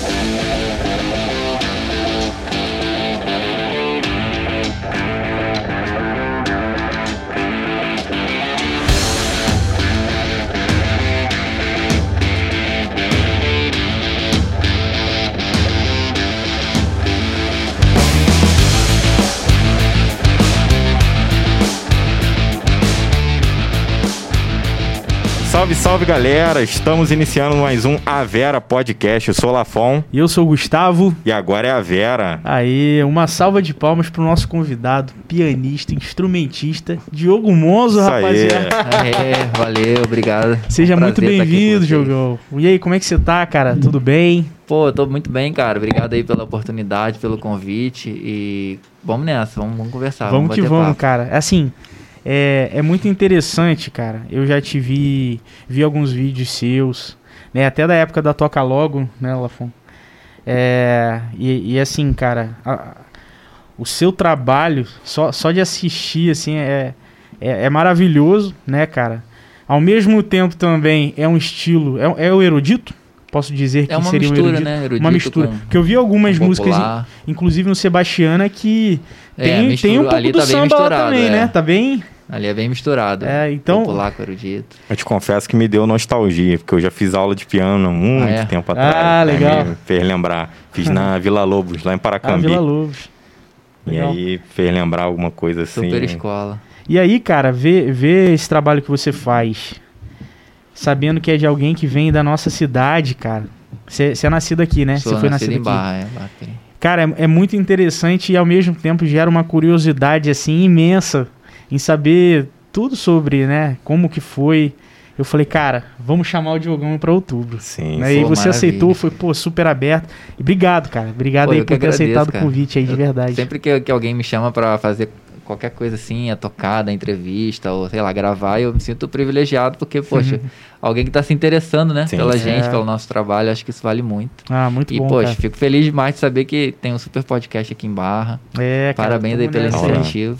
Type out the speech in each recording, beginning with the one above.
Música Salve, salve galera! Estamos iniciando mais um A Vera Podcast. Eu sou o Lafon E eu sou o Gustavo. e agora é a Vera. Aí, uma salva de palmas pro nosso convidado, pianista, instrumentista, Diogo Monzo, Isso rapaziada. É, valeu, obrigado. Seja Prazer muito com bem-vindo. Diogão. E aí, como é que você tá, cara? Tudo bem? Pô, eu tô muito bem, cara. Obrigado aí pela oportunidade, pelo convite e vamos nessa, vamos, vamos conversar. vamos que bater vamos, papo. cara. Assim, é, é muito interessante, cara. Eu já te vi, vi alguns vídeos seus, né? Até da época da Toca Logo, né, Lafon? É, e, e assim, cara, a- o seu trabalho, só, só de assistir, assim, é, é, é maravilhoso, né, cara? Ao mesmo tempo também é um estilo, é, é o erudito? Posso dizer que É uma seria um mistura, erudito? né? Erudito uma mistura. com- Porque eu vi algumas músicas, inclusive no Sebastiana, que É, tem, mistura- tem um pouco ali do tá bem samba lá misturado, também, é. né? Tá bem. Ali é bem misturado. É, então- Popular com erudito. Eu te confesso que me deu nostalgia, porque eu já fiz aula de piano há muito Ah, é? tempo Ah, atrás. Aí legal. Me fez lembrar. Fiz na Vila Lobos, lá em Ah, Paracambi. Vila Lobos. e Legal. aí fez lembrar alguma coisa assim. Super escola. E aí, cara, vê esse trabalho que você faz, sabendo que é de alguém que vem da nossa cidade, cara. Você é nascido aqui, né? Você foi nascido nascido em aqui. Barra, é, Barra. Cara, é, é muito interessante e ao mesmo tempo gera uma curiosidade assim imensa em saber tudo sobre, né, como que foi. Eu falei, cara, vamos chamar o Diogão para outubro. Sim, Aí Pô, você maravilha. aceitou, foi pô, super aberto. E obrigado, cara. Obrigado Pô, aí por ter agradeço, aceitado o cara. convite aí de Eu- verdade. Sempre que, que alguém me chama pra fazer qualquer coisa assim, a tocada, a entrevista, ou sei lá, gravar, eu me sinto privilegiado, porque, poxa, alguém que tá se interessando, né, Sim. pela É. gente, pelo nosso trabalho, acho que isso vale muito. Ah, muito e, bom, poxa, cara. fico feliz demais de saber que tem um super podcast aqui em Barra. É, cara, Parabéns aí pela nessa aí. iniciativa.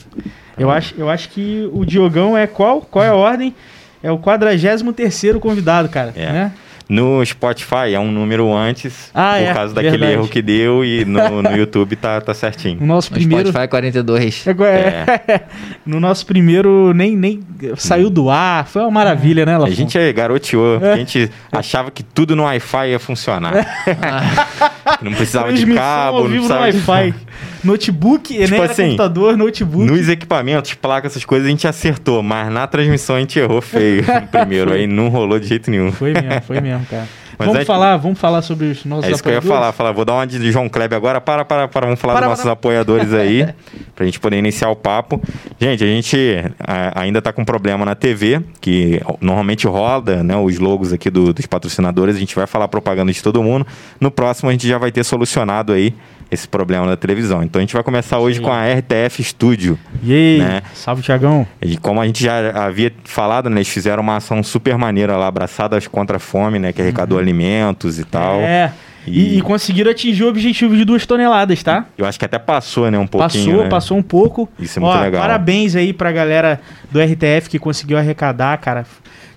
Eu acho, eu acho que o Diogão é qual? Qual é a ordem? É o 43º convidado, cara. É. Né? No Spotify é um número antes, Ah, por é, causa daquele verdade. erro que deu, e no, no YouTube tá, tá certinho. O nosso No primeiro. Spotify 42. É, no nosso primeiro nem, nem saiu do ar. Foi uma maravilha, né, A Lafon? gente é garoteou, porque a gente achava que tudo no Wi-Fi ia funcionar. não precisava de cabo, não no precisava de... Notebook, Tipo assim, computador, notebook. Nos equipamentos, placas, essas coisas a gente acertou, mas na transmissão a gente errou feio primeiro, aí não rolou de jeito nenhum. Foi mesmo, foi mesmo, cara. Mas vamos é- falar, vamos falar sobre os nossos É isso que eu ia apoiadores? falar, falar, vou dar uma de João Kleber agora, para, para, para, vamos falar Para, dos nossos para. apoiadores aí, pra gente poder iniciar o papo. Gente, a gente a- ainda tá com problema na TV, que normalmente roda, né, os logos aqui do- dos patrocinadores, a gente vai falar propaganda de todo mundo. No próximo a gente já vai ter solucionado aí esse problema da televisão. Então a gente vai começar hoje Sim. com a RTF Studio. E aí, né? salve, Tiagão. E como a gente já havia falado, né, eles fizeram uma ação super maneira lá, abraçadas contra a fome, né, que arrecadou alimentos e tal. Uhum. É. E, E- conseguiram atingir o objetivo de duas toneladas, tá? Eu acho que até passou, né, um pouquinho. Passou, né? passou um pouco. Isso é muito Ó, legal. Parabéns aí pra galera do RTF que conseguiu arrecadar, cara.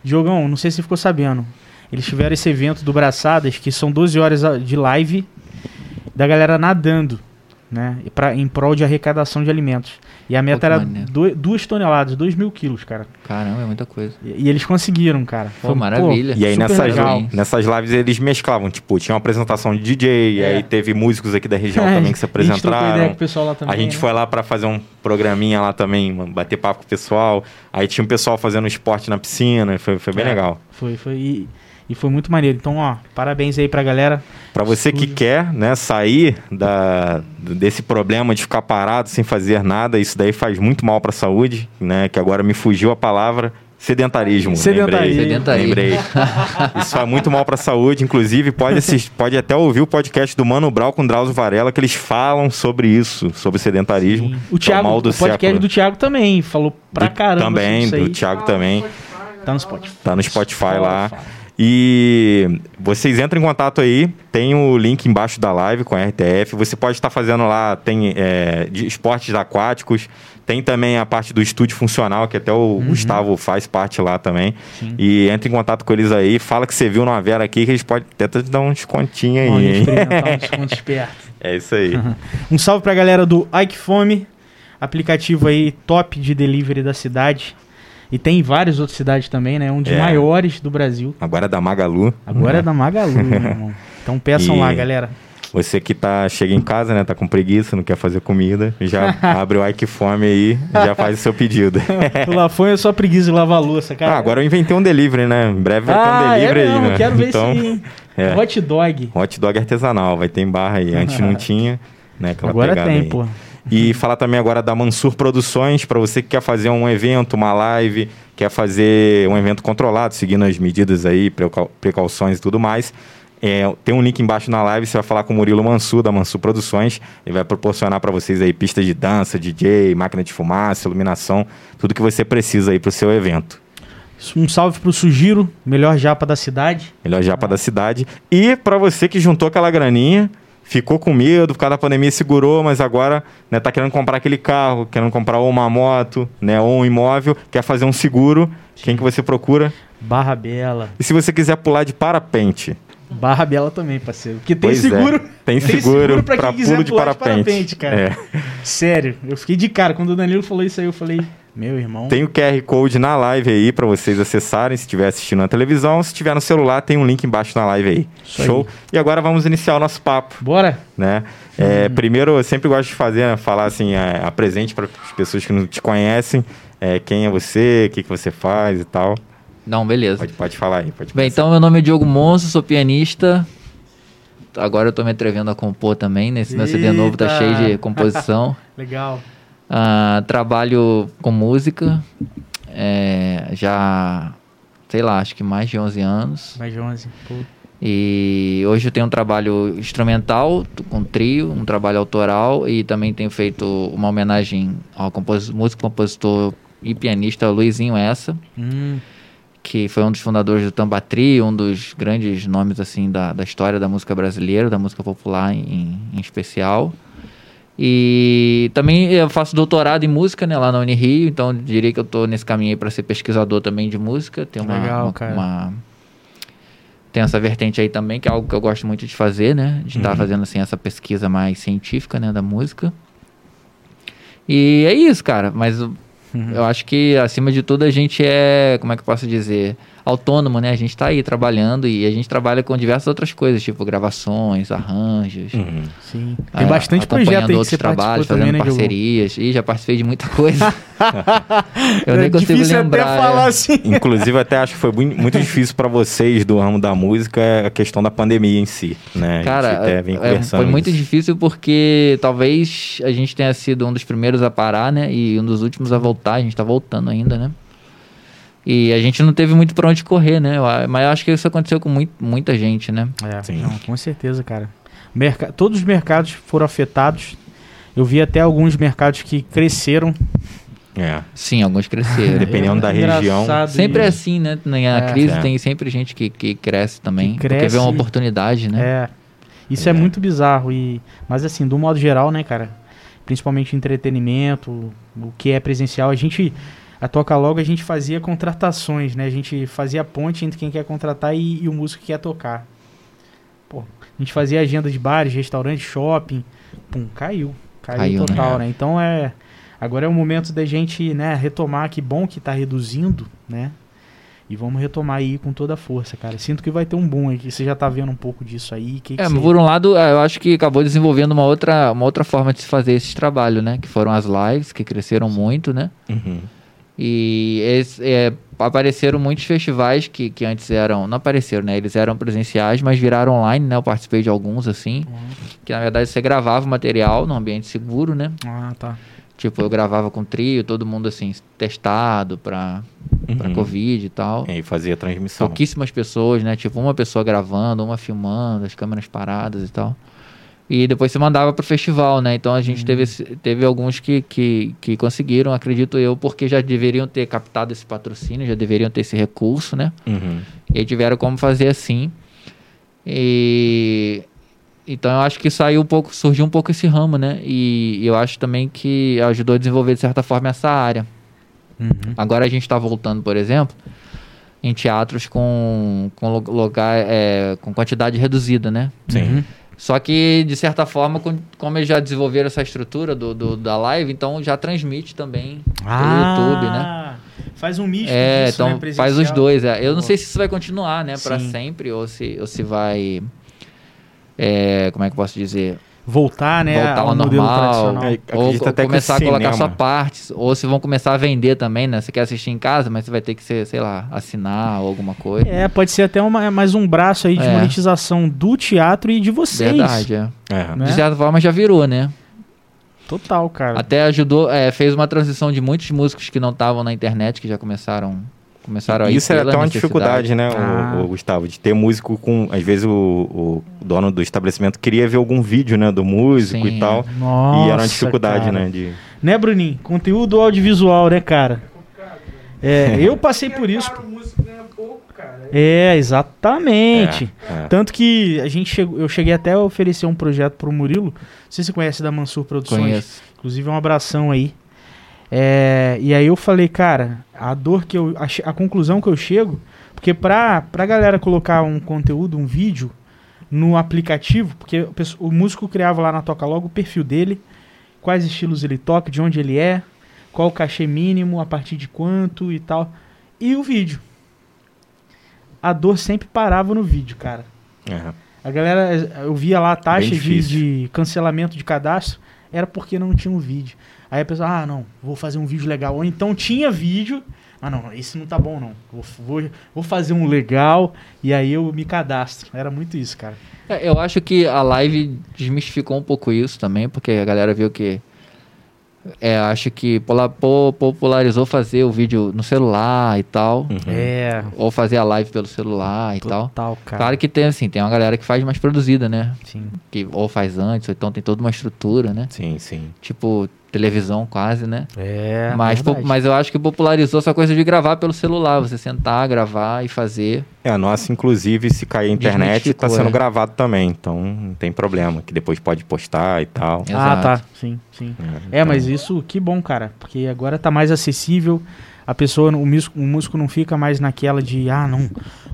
Diogão, não sei se você ficou sabendo. Eles tiveram esse evento do Braçadas, que são 12 horas de live da galera nadando, né? Pra, em prol de arrecadação de alimentos. E a meta que era maneiro. do- duas toneladas, 2 mil quilos, cara. Caramba, é muita coisa. E, e eles conseguiram, cara. Pô, maravilha. E aí nessas, legal. nessas lives eles mesclavam, tipo, tinha uma apresentação de DJ, É. aí teve músicos aqui da região É, também que se A gente trocou ideia com apresentaram. o pessoal lá também. A gente né? foi lá pra fazer um programinha lá também, bater papo com o pessoal. Aí tinha um pessoal fazendo esporte na piscina, foi, foi bem É. legal. Foi, foi. E, e foi muito maneiro. Então, ó, parabéns aí pra galera. Pra você que Estúdio. quer, né, sair da, desse problema de ficar parado sem fazer nada, isso daí faz muito mal pra saúde, né, que agora me fugiu a palavra sedentarismo. Sedentarismo. Lembrei. Sedentarismo. Lembrei. Isso faz muito mal pra saúde, inclusive pode assistir, pode até ouvir o podcast do Mano Brau com Drauzio Varela que eles falam sobre isso, sobre sedentarismo. Sim. que O, Thiago, é o mal do o podcast século. do Thiago também falou pra Do- caramba. Também, sobre do isso aí. Thiago também. Tá no Spotify. Tá no Spotify lá. E vocês entram em contato aí, tem o link embaixo da live com a RTF. Você pode estar fazendo lá, tem é, de esportes aquáticos, tem também a parte do estúdio funcional, que até o uhum. Gustavo faz parte lá também. Sim. E entra em contato com eles aí, fala que você viu numa vela aqui, que eles podem até te dar um descontinho aí. Experimentar um desconto esperto. É isso aí. Uhum. Um salve pra galera do Ike Fome, aplicativo aí top de delivery da cidade. E tem em várias outras cidades também, né? Um dos é. maiores do Brasil. Agora é da Magalu. Agora é da Magalu, meu irmão. Então peçam e... lá, galera. Você que tá, chega em casa, né? Tá com preguiça, não quer fazer comida, já abre o Ike Fome aí, já faz o seu pedido. o Lafone é só preguiça de lavar louça, cara. Ah, agora eu inventei um delivery, né? Em breve vai ah, ter um ah, é delivery é mesmo, aí, né? quero ver então, isso aí. É. Hot dog. Hot dog artesanal, vai ter em barra aí. Antes não tinha, né? Agora tem, aí. pô. E falar também agora da Mansur Produções, para você que quer fazer um evento, uma live, quer fazer um evento controlado, seguindo as medidas aí, precauções e tudo mais. É, tem um link embaixo na live, você vai falar com o Murilo Mansur, da Mansur Produções. Ele vai proporcionar para vocês aí pistas de dança, DJ, máquina de fumaça, iluminação, tudo que você precisa aí para o seu evento. Um salve pro Sugiro, melhor japa da cidade. Melhor japa ah. da cidade. E para você que juntou aquela graninha, ficou com medo por causa da pandemia, segurou, mas agora né, tá querendo comprar aquele carro, querendo comprar ou uma moto, né, ou um imóvel, quer fazer um seguro. Quem que você procura? Barra Bela. E se você quiser pular de parapente, Barra Bela também, parceiro. Porque tem pois é. seguro. É. Tem, tem seguro, seguro pra, pra pulo de parapente. de parapente, cara. É. Sério, eu fiquei de cara. Quando o Danilo falou isso aí, eu falei, meu irmão. Tem o QR Code na live aí para vocês acessarem se estiver assistindo na televisão. Se estiver no celular, tem um link embaixo na live aí. Isso Show? Aí. E agora vamos iniciar o nosso papo. Bora! Né? É, hum. Primeiro, eu sempre gosto de fazer, né, falar assim, é, apresente para as pessoas que não te conhecem. É, quem é você, o que, que você faz e tal. Não, beleza. Pode, pode falar aí. Pode Bem, então meu nome é Diogo Monso, sou pianista. Agora eu tô me atrevendo a compor também. Nesse Eita. meu CD novo tá cheio de composição. Legal. Uh, trabalho com música. É, já, sei lá, acho que mais de 11 anos. Mais de 11, pô. E hoje eu tenho um trabalho instrumental com trio, um trabalho autoral e também tenho feito uma homenagem ao compos músico, compositor e pianista Luizinho Essa. Hum que foi um dos fundadores do Tambatri, um dos grandes nomes assim da, da história da música brasileira, da música popular em, em especial. E também eu faço doutorado em música né, lá na Unirio, então diria que eu estou nesse caminho aí para ser pesquisador também de música. Tem uma, Legal, uma, cara. Uma, tem essa vertente aí também, que é algo que eu gosto muito de fazer, né? De estar uhum. tá fazendo assim essa pesquisa mais científica, né, da música. E é isso, cara. Mas Uhum. Eu acho que, acima de tudo, a gente é, como é que eu posso dizer, autônomo, né? A gente está aí trabalhando e a gente trabalha com diversas outras coisas, tipo gravações, arranjos. Uhum. Sim. Tem bastante projeto aí outros que você trabalhos, fazendo também, né, parcerias. E já participei de muita coisa. eu é nem consigo lembrar. Até falar é. assim. Inclusive, até acho que foi muito difícil para vocês do ramo da música a questão da pandemia em si, né? Cara, é, foi muito difícil porque talvez a gente tenha sido um dos primeiros a parar, né? E um dos últimos a voltar. A gente tá voltando ainda, né? E a gente não teve muito para onde correr, né? Mas eu acho que isso aconteceu com muito, muita gente, né? É, Sim. Não, com certeza, cara. Merc todos os mercados foram afetados. Eu vi até alguns mercados que cresceram é. Sim, alguns cresceram. Dependendo é, da região. Sempre é assim, né? Na é. crise é. tem sempre gente que, que cresce também. Que cresce, porque vê uma oportunidade, né? É. Isso é. é. muito bizarro. E, mas assim, do modo geral, né, cara? Principalmente entretenimento, o que é presencial, a gente. A Toca Logo a gente fazia contratações, né? A gente fazia ponte entre quem quer contratar e, e o músico que quer tocar. Pô, a gente fazia agenda de bares, restaurantes, shopping. Pum, caiu. Caiu, caiu total, né? né? Então é Agora é o momento da gente, né, retomar, que bom que está reduzindo, né? E vamos retomar aí com toda a força, cara. Sinto que vai ter um boom aí, que você já está vendo um pouco disso aí. Que é, que por um lado, é, eu acho que acabou desenvolvendo uma outra, uma outra forma de se fazer esse trabalho, né? Que foram as lives, que cresceram muito, né? Uhum. E esse, é, apareceram muitos festivais que, que antes eram. Não apareceram, né? Eles eram presenciais, mas viraram online, né? Eu participei de alguns, assim. Uhum. Que na verdade você gravava o material num ambiente seguro, né? Ah, tá. Tipo, eu gravava com trio, todo mundo assim, testado pra, uhum. pra Covid e tal. E fazia transmissão. Pouquíssimas pessoas, né? Tipo, uma pessoa gravando, uma filmando, as câmeras paradas e tal. E depois você mandava pro festival, né? Então a gente teve, esse- teve alguns que, que, que conseguiram, acredito eu, porque já deveriam ter captado esse patrocínio, já deveriam ter esse recurso, né? Uhum. E tiveram como fazer assim. E então eu acho que saiu um pouco, surgiu um pouco esse ramo, né? E eu acho também que ajudou a desenvolver de certa forma essa área. Uhum. Agora a gente está voltando, por exemplo, em teatros com, com lugar é, com quantidade reduzida, né? Sim. Uhum. Só que, de certa forma, com- como eles já desenvolveram essa estrutura do, do- da live, então já transmite também Ah, pelo YouTube, né? Faz um misto É, disso, então né, faz os dois. É. Eu não sei se isso vai continuar, né, pra Sim. sempre, ou se, ou se vai. é, como é que eu posso dizer? Voltar, né, Voltar ao ao modelo normal. tradicional. É, Ou, começar a colocar só partes, ou se vão começar a vender também, né? Você quer assistir em casa, mas você vai ter que, ser, sei lá, assinar ou alguma coisa. É, pode ser até uma, mais um braço aí de É. monetização do teatro e de vocês. Verdade, é. É. Né? De certa forma já virou, né? Total, cara. Até ajudou, é, fez uma transição de muitos músicos que não estavam na internet, que já começaram, começaram a ir Isso pela até uma dificuldade, né, o- Ah. o, Gustavo, de ter músico com. Às vezes o, o dono do estabelecimento queria ver algum vídeo, né, do músico Sim, e tal. Nossa, e era uma dificuldade, cara. né? De... Né, Bruninho? Conteúdo audiovisual, né, cara? É, eu passei por isso. É, exatamente. É, é. Tanto que a gente chegou, eu cheguei até a oferecer um projeto pro Murilo. Não sei se você conhece da Mansur Produções. Conheço. Inclusive, um abração aí. É, e aí eu falei, cara, a dor que eu. A, a conclusão que eu chego. Porque pra, pra galera colocar um conteúdo, um vídeo no aplicativo, porque o, o músico criava lá na Toca Logo o perfil dele, quais estilos ele toca, de onde ele é, qual o cachê mínimo, a partir de quanto e tal. E o vídeo. A dor sempre parava no vídeo, cara. É. A galera, eu via lá a taxa de, de cancelamento de cadastro, era porque não tinha um vídeo. Aí a pessoa, ah, não, vou fazer um vídeo legal. Ou então tinha vídeo, ah, não, esse não tá bom, não. Vou, vou, vou fazer um legal e aí eu me cadastro. Era muito isso, cara. É, eu acho que a live desmistificou um pouco isso também, porque a galera viu que. É, acho que popularizou fazer o vídeo no celular e tal. Uhum. É, Ou fazer a live pelo celular e tal. total, cara. Claro que tem assim, tem uma galera que faz mais produzida, né? Sim. Que ou faz antes, ou então tem toda uma estrutura, né? Sim, sim. Tipo, televisão quase, né? É, mas, po- verdade. mas eu acho que popularizou essa coisa de gravar pelo celular, você sentar, gravar e fazer. É, a nossa, inclusive, se cair a internet, Desmistificou, tá sendo é. gravado também. Então, não tem problema, que depois pode postar e tal. Ah, Exato. tá. Sim, sim. É, então- mas isso que bom, cara. Porque agora tá mais acessível. A pessoa, o músico, o músico não fica mais naquela de, ah, não,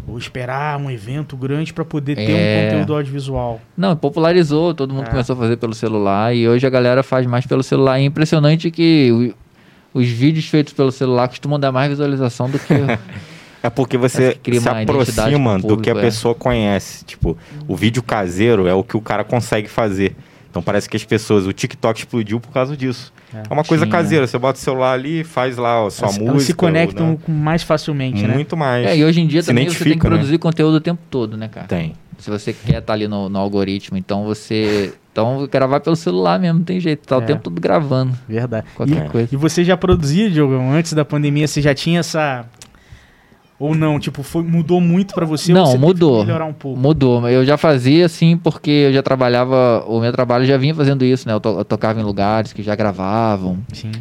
vou esperar um evento grande pra poder ter É. um conteúdo audiovisual. Não, popularizou, todo mundo É. começou a fazer pelo celular e hoje a galera faz mais pelo celular. É impressionante que o- os vídeos feitos pelo celular costumam dar mais visualização do que. É porque você se aproxima com o do que a público, é. pessoa conhece. Tipo, o vídeo caseiro é o que o cara consegue fazer. Então parece que as pessoas, o TikTok explodiu por causa disso. É. É uma coisa Sim, caseira, você bota o celular ali, faz lá a sua elas, música. elas se conectam né? com- mais facilmente, né? muito mais. é, e hoje em dia Se também você tem que né? produzir conteúdo o tempo todo, né, cara? Tem. Se você quer estar ali no, no algoritmo, então você. Então gravar pelo celular mesmo, não tem jeito. Tá o É. tempo todo gravando. Verdade. Qualquer E, coisa. e você já produzia, Diogão, antes da pandemia, você já tinha essa... Ou não, tipo, foi, mudou muito pra você? Não, você mudou. melhorar um pouco? Mudou, eu já fazia assim porque eu já trabalhava, o meu trabalho já vinha fazendo isso, né? Eu, to- eu tocava em lugares que já gravavam Sim.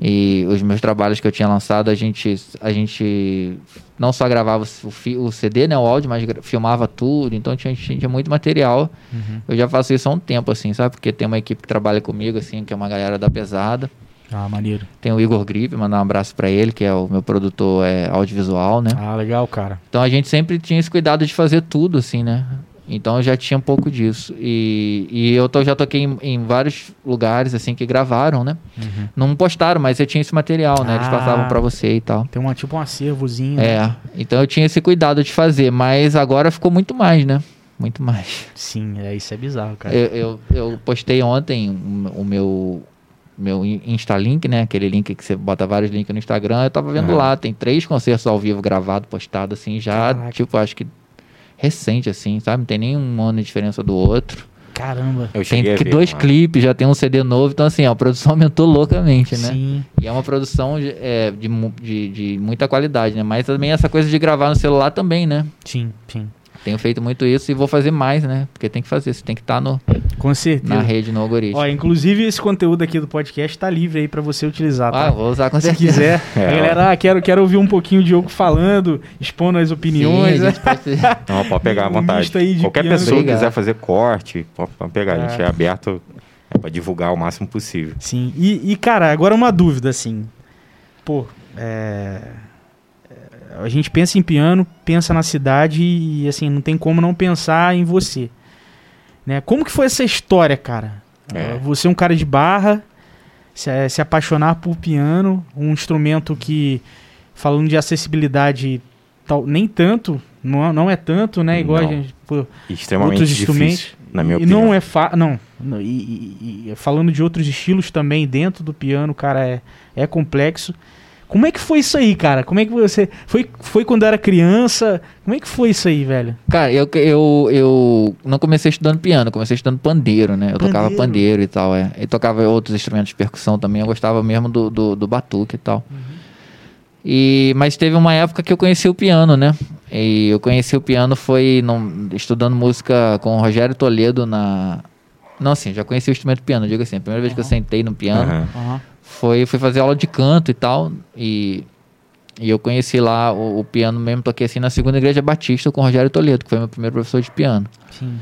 e os meus trabalhos que eu tinha lançado, a gente, a gente não só gravava o, o CD, né, o áudio, mas filmava tudo, então tinha, tinha muito material. Uhum. Eu já faço isso há um tempo, assim, sabe? Porque tem uma equipe que trabalha comigo, assim, que é uma galera da pesada. Ah, maneiro. Tem o Igor Gripe, mandar um abraço pra ele, que é o meu produtor é, audiovisual, né? Ah, legal, cara. Então a gente sempre tinha esse cuidado de fazer tudo, assim, né? Então eu já tinha um pouco disso. E, e eu to- já toquei em, em vários lugares, assim, que gravaram, né? Uhum. Não postaram, mas eu tinha esse material, né? Eles Ah. passavam pra você e tal. Tem uma, tipo um acervozinho. né? É, então eu tinha esse cuidado de fazer, mas agora ficou muito mais, né? Muito mais. Sim, é, isso é bizarro, cara. Eu, eu, eu postei ontem o meu meu in- Insta link, né? Aquele link que você bota vários links no Instagram. Eu tava vendo Uhum. lá, tem três concertos ao vivo gravados, postados assim, já, Caraca. tipo, acho que recente, assim, sabe? Não tem nenhum ano de diferença do outro. Caramba. Eu Tem que ver, dois mas- clipes, já tem um CD novo, então assim, ó, a produção aumentou loucamente, né? Sim. E é uma produção de, é, de, de, de muita qualidade, né? Mas também essa coisa de gravar no celular também, né? Sim, sim. Tenho feito muito isso e vou fazer mais, né? Porque tem que fazer, você tem que estar no, Com certeza. na rede, no algoritmo. Ó, inclusive esse conteúdo aqui do podcast tá livre aí pra você utilizar, tá? Ah, vou usar com Se certeza. quiser, É, a galera, ah, quero, quero ouvir um pouquinho o Diogo falando, expondo as opiniões. Sim, a gente pode... Não, pode pegar à vontade. misto aí de Qualquer piano. pessoa que Obrigado. quiser fazer corte, pode pode pegar. A gente É. é aberto é, para divulgar o máximo possível. Sim, e, e, cara, agora uma dúvida, assim. Pô, é... é, A gente pensa em piano, pensa na cidade e, assim, não tem como não pensar em você. Né? Como que foi essa história, cara? É. Você é um cara de barra, se, se apaixonar por piano, um instrumento que, falando de acessibilidade, tal, nem tanto, não, não é tanto, né? Igual Não. a gente, pô, Extremamente outros difícil, instrumentos. na minha e opinião. não é fa não, não, e, e- e falando de outros estilos também dentro do piano, cara, é, é complexo. Como é que foi isso aí, cara? Como é que você foi foi quando era criança? Como é que foi isso aí, velho? Cara, eu, eu, eu não comecei estudando piano, eu comecei estudando pandeiro, né? Eu tocava Pandeiro. pandeiro e tal, é. E tocava outros instrumentos de percussão também, eu gostava mesmo do, do, do batuque e tal. E, mas teve uma época que eu conheci o piano, né? E eu conheci o piano foi num- estudando música com o Rogério Toledo na... Não, assim, já conheci o instrumento piano, digo assim, a primeira vez que eu sentei no piano Aham. Aham. Foi fui fazer aula de canto e tal e, e eu conheci lá o, o piano mesmo toquei assim na segunda igreja batista com o Rogério Toledo que foi meu primeiro professor de piano Sim.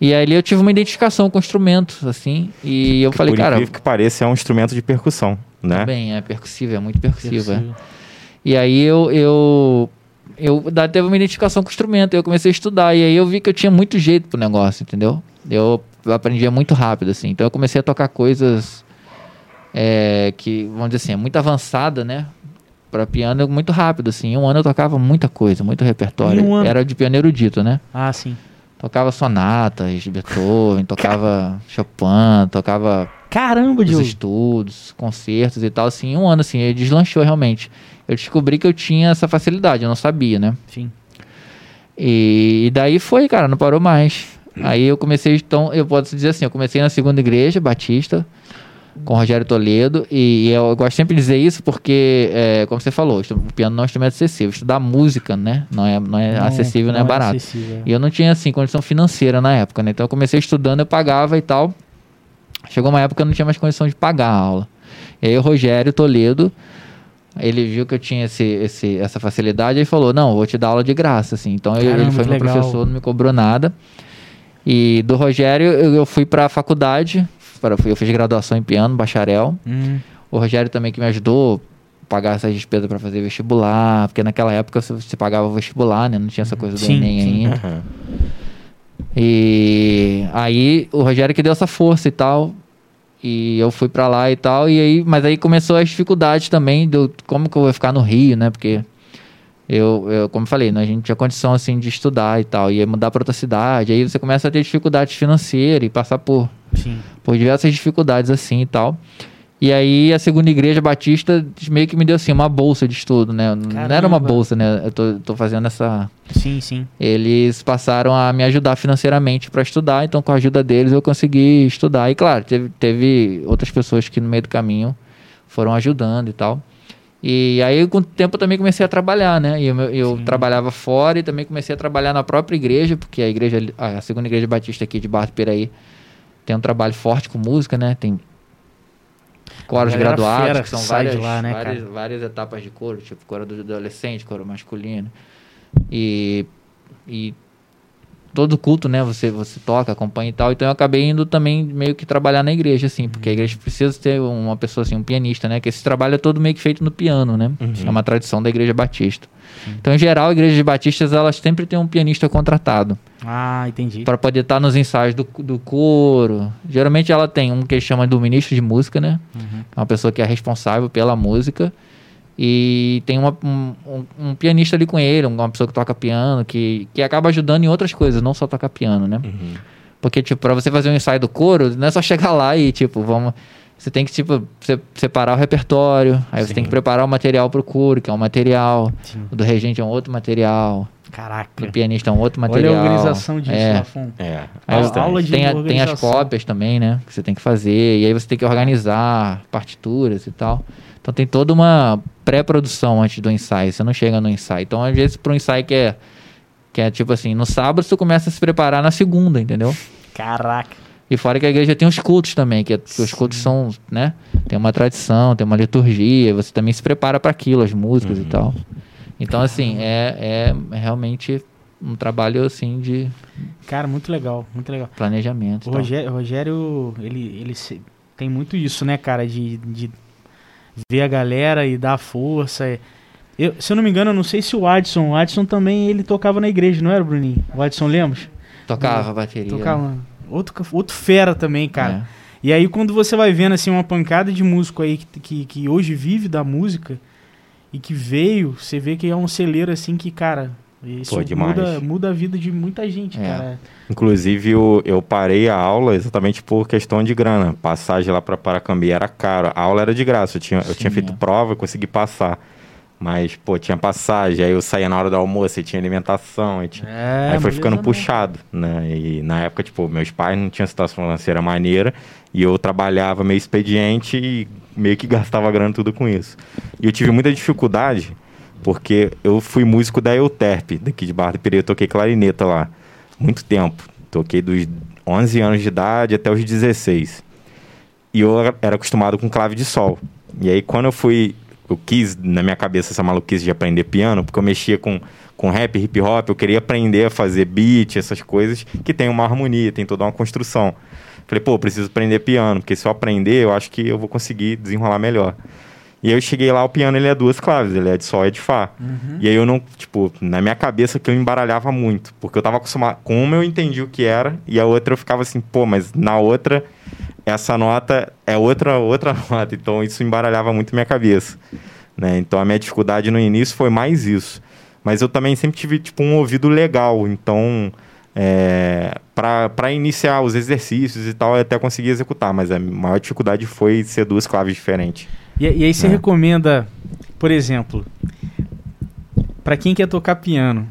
e aí eu tive uma identificação com instrumentos assim e eu Que, falei por cara incrível que pareça, é um instrumento de percussão, né? bem é percussivo é muito percussivo, é. E aí eu eu eu da- teve uma identificação com o instrumento eu comecei a estudar e aí eu vi que eu tinha muito jeito pro negócio entendeu eu aprendia muito rápido assim então eu comecei a tocar coisas é, que, vamos dizer assim, é muito avançada, né? Para piano é muito rápido, assim. Em um ano eu tocava muita coisa, muito repertório. Um ano? Era de pianeiro dito, né? Ah, sim. Tocava sonatas Beethoven, tocava Chopin, tocava Caramba, os estudos, concertos e tal, assim. Um ano, assim, ele deslanchou realmente. Eu descobri que eu tinha essa facilidade, eu não sabia, né? Sim. E, e daí foi, cara, não parou mais. Aí eu comecei, então, eu posso dizer assim, eu comecei na segunda igreja batista, com o Rogério Toledo, e, e eu gosto sempre de dizer isso porque, é, como você falou, o piano não é um instrumento acessível. Estudar música, né? Não é, não é acessível, não, é barato. acessível, é. E eu não tinha, assim, condição financeira na época, né? Então eu comecei estudando, eu pagava e tal. Chegou uma época que eu não tinha mais condição de pagar a aula. E aí o Rogério Toledo, ele viu que eu tinha esse, esse, essa facilidade e falou, não, vou te dar aula de graça, assim. Então ele- Caramba, ele foi meu legal. professor, não me cobrou nada. E do Rogério eu, eu fui para a faculdade, eu fiz graduação em piano, bacharel. Hum, O Rogério também que me ajudou a pagar essas despesas para fazer vestibular, porque naquela época você, você pagava vestibular, né? Não tinha essa coisa do Sim, Enem sim. ainda. Aham. E aí o Rogério que deu essa força e tal. E eu fui pra lá e tal. E aí, mas aí começou as dificuldades também do como que eu vou ficar no Rio, né? Porque eu, eu como eu falei, né, a gente tinha condição assim de estudar e tal, ia mudar pra outra cidade. Aí você começa a ter dificuldades financeiras e passar por sim. Por diversas dificuldades assim e tal. E aí a segunda igreja batista meio que me deu assim uma bolsa de estudo, né? Não era uma Caramba. bolsa, né? Eu tô, tô fazendo essa Sim, sim. eles passaram a me ajudar financeiramente para estudar, então com a ajuda deles eu consegui estudar. E claro, teve, teve outras pessoas que no meio do caminho foram ajudando e tal. E aí com o tempo eu também comecei a trabalhar, né? E eu, eu trabalhava fora e também comecei a trabalhar na própria igreja, porque a igreja, a segunda igreja batista aqui de Barra do Piraí tem um trabalho forte com música, né? Tem coros graduados, que são várias, lá, né, várias, várias etapas de coro, tipo coro do adolescente, coro masculino. E, e todo culto, né, você, você toca, acompanha e tal. Então eu acabei indo também meio que trabalhar na igreja, assim, porque a igreja precisa ter uma pessoa assim, um pianista, né? Que esse trabalho é todo meio que feito no piano, né? É uma tradição da igreja batista. Então, em geral, igrejas batistas, elas sempre têm um pianista contratado Ah, entendi. para poder estar nos ensaios do, do coro. Geralmente ela tem um que eles chamam do ministro de música, né? Uhum. É uma pessoa que é responsável pela música. E tem uma- um, um- pianista ali com ele, uma pessoa que toca piano, que, que acaba ajudando em outras coisas, não só tocar piano, né? Uhum. Porque, tipo, pra você fazer um ensaio do coro, não é só chegar lá e, tipo, vamos. Você tem que, tipo, se- separar o repertório. Aí você Sim. tem que preparar o material pro coro, que é um material. Sim. O do regente é um outro material. Caraca. Do pianista é um outro Olha material. a organização disso, é. Lafon. É, bastante. aula de tem, a- tem as cópias também, né? Que você tem que fazer. E aí você tem que organizar partituras e tal. Então tem toda uma pré-produção antes do ensaio. Você não chega no ensaio. Então, às vezes, para um ensaio que é, que é tipo assim, no sábado você começa a se preparar na segunda, entendeu? Caraca. E fora que a igreja tem os cultos também, que, é- que os cultos são, né? Tem uma tradição, tem uma liturgia, você também se prepara para aquilo, as músicas e tal. Então, assim, é, é realmente um trabalho, assim, de Cara, muito legal, muito legal. planejamento. O. Rogério, Rogério, ele, ele tem muito isso, né, cara, de, de ver a galera e dar força. Eu, se eu não me engano, eu não sei se o Adson, o Adson também, ele tocava na igreja, não era, Bruninho? O Adson Lemos? Tocava bateria. Tocava. Outro, outro fera também, cara. É. E aí quando você vai vendo assim uma pancada de músico aí que, que, que hoje vive da música e que veio, você vê que é um celeiro assim que, cara, isso Pô, muda, muda a vida de muita gente, É. cara. Inclusive, eu, eu parei a aula exatamente por questão de grana. Passagem lá para Paracambi era caro. A aula era de graça. Eu tinha, eu tinha Sim, feito é. prova e consegui passar. Mas, pô, tinha passagem. Aí eu saía na hora do almoço e tinha alimentação. E tinha... É, aí foi ficando não. puxado, né? E na época, tipo, meus pais não tinham situação financeira maneira. E eu trabalhava meio expediente e meio que gastava grana tudo com isso. E eu tive muita dificuldade porque eu fui músico da Euterpe, daqui de Barra do Piraí. Eu toquei clarineta lá. Muito tempo. Toquei dos 11 anos de idade até os 16. E eu era acostumado com clave de sol. E aí, quando eu fui. Eu quis, na minha cabeça, essa maluquice de aprender piano, porque eu mexia com, com rap, hip hop, eu queria aprender a fazer beat, essas coisas, que tem uma harmonia, tem toda uma construção. Falei, pô, preciso aprender piano, porque se eu aprender, eu acho que eu vou conseguir desenrolar melhor. E aí eu cheguei lá, o piano ele é duas claves, ele é de sol e de fá. E aí eu não, tipo, na minha cabeça que eu embaralhava muito, porque eu tava acostumado, com uma eu entendi o que era, e a outra eu ficava assim, pô, mas na outra, essa nota é outra, outra nota, então isso embaralhava muito minha cabeça, né? Então a minha dificuldade no início foi mais isso. Mas eu também sempre tive, tipo, um ouvido legal, então... É, para iniciar os exercícios e tal, eu até consegui executar, mas a maior dificuldade foi ser duas claves diferentes. E, e aí você É. recomenda, por exemplo, pra quem quer tocar piano,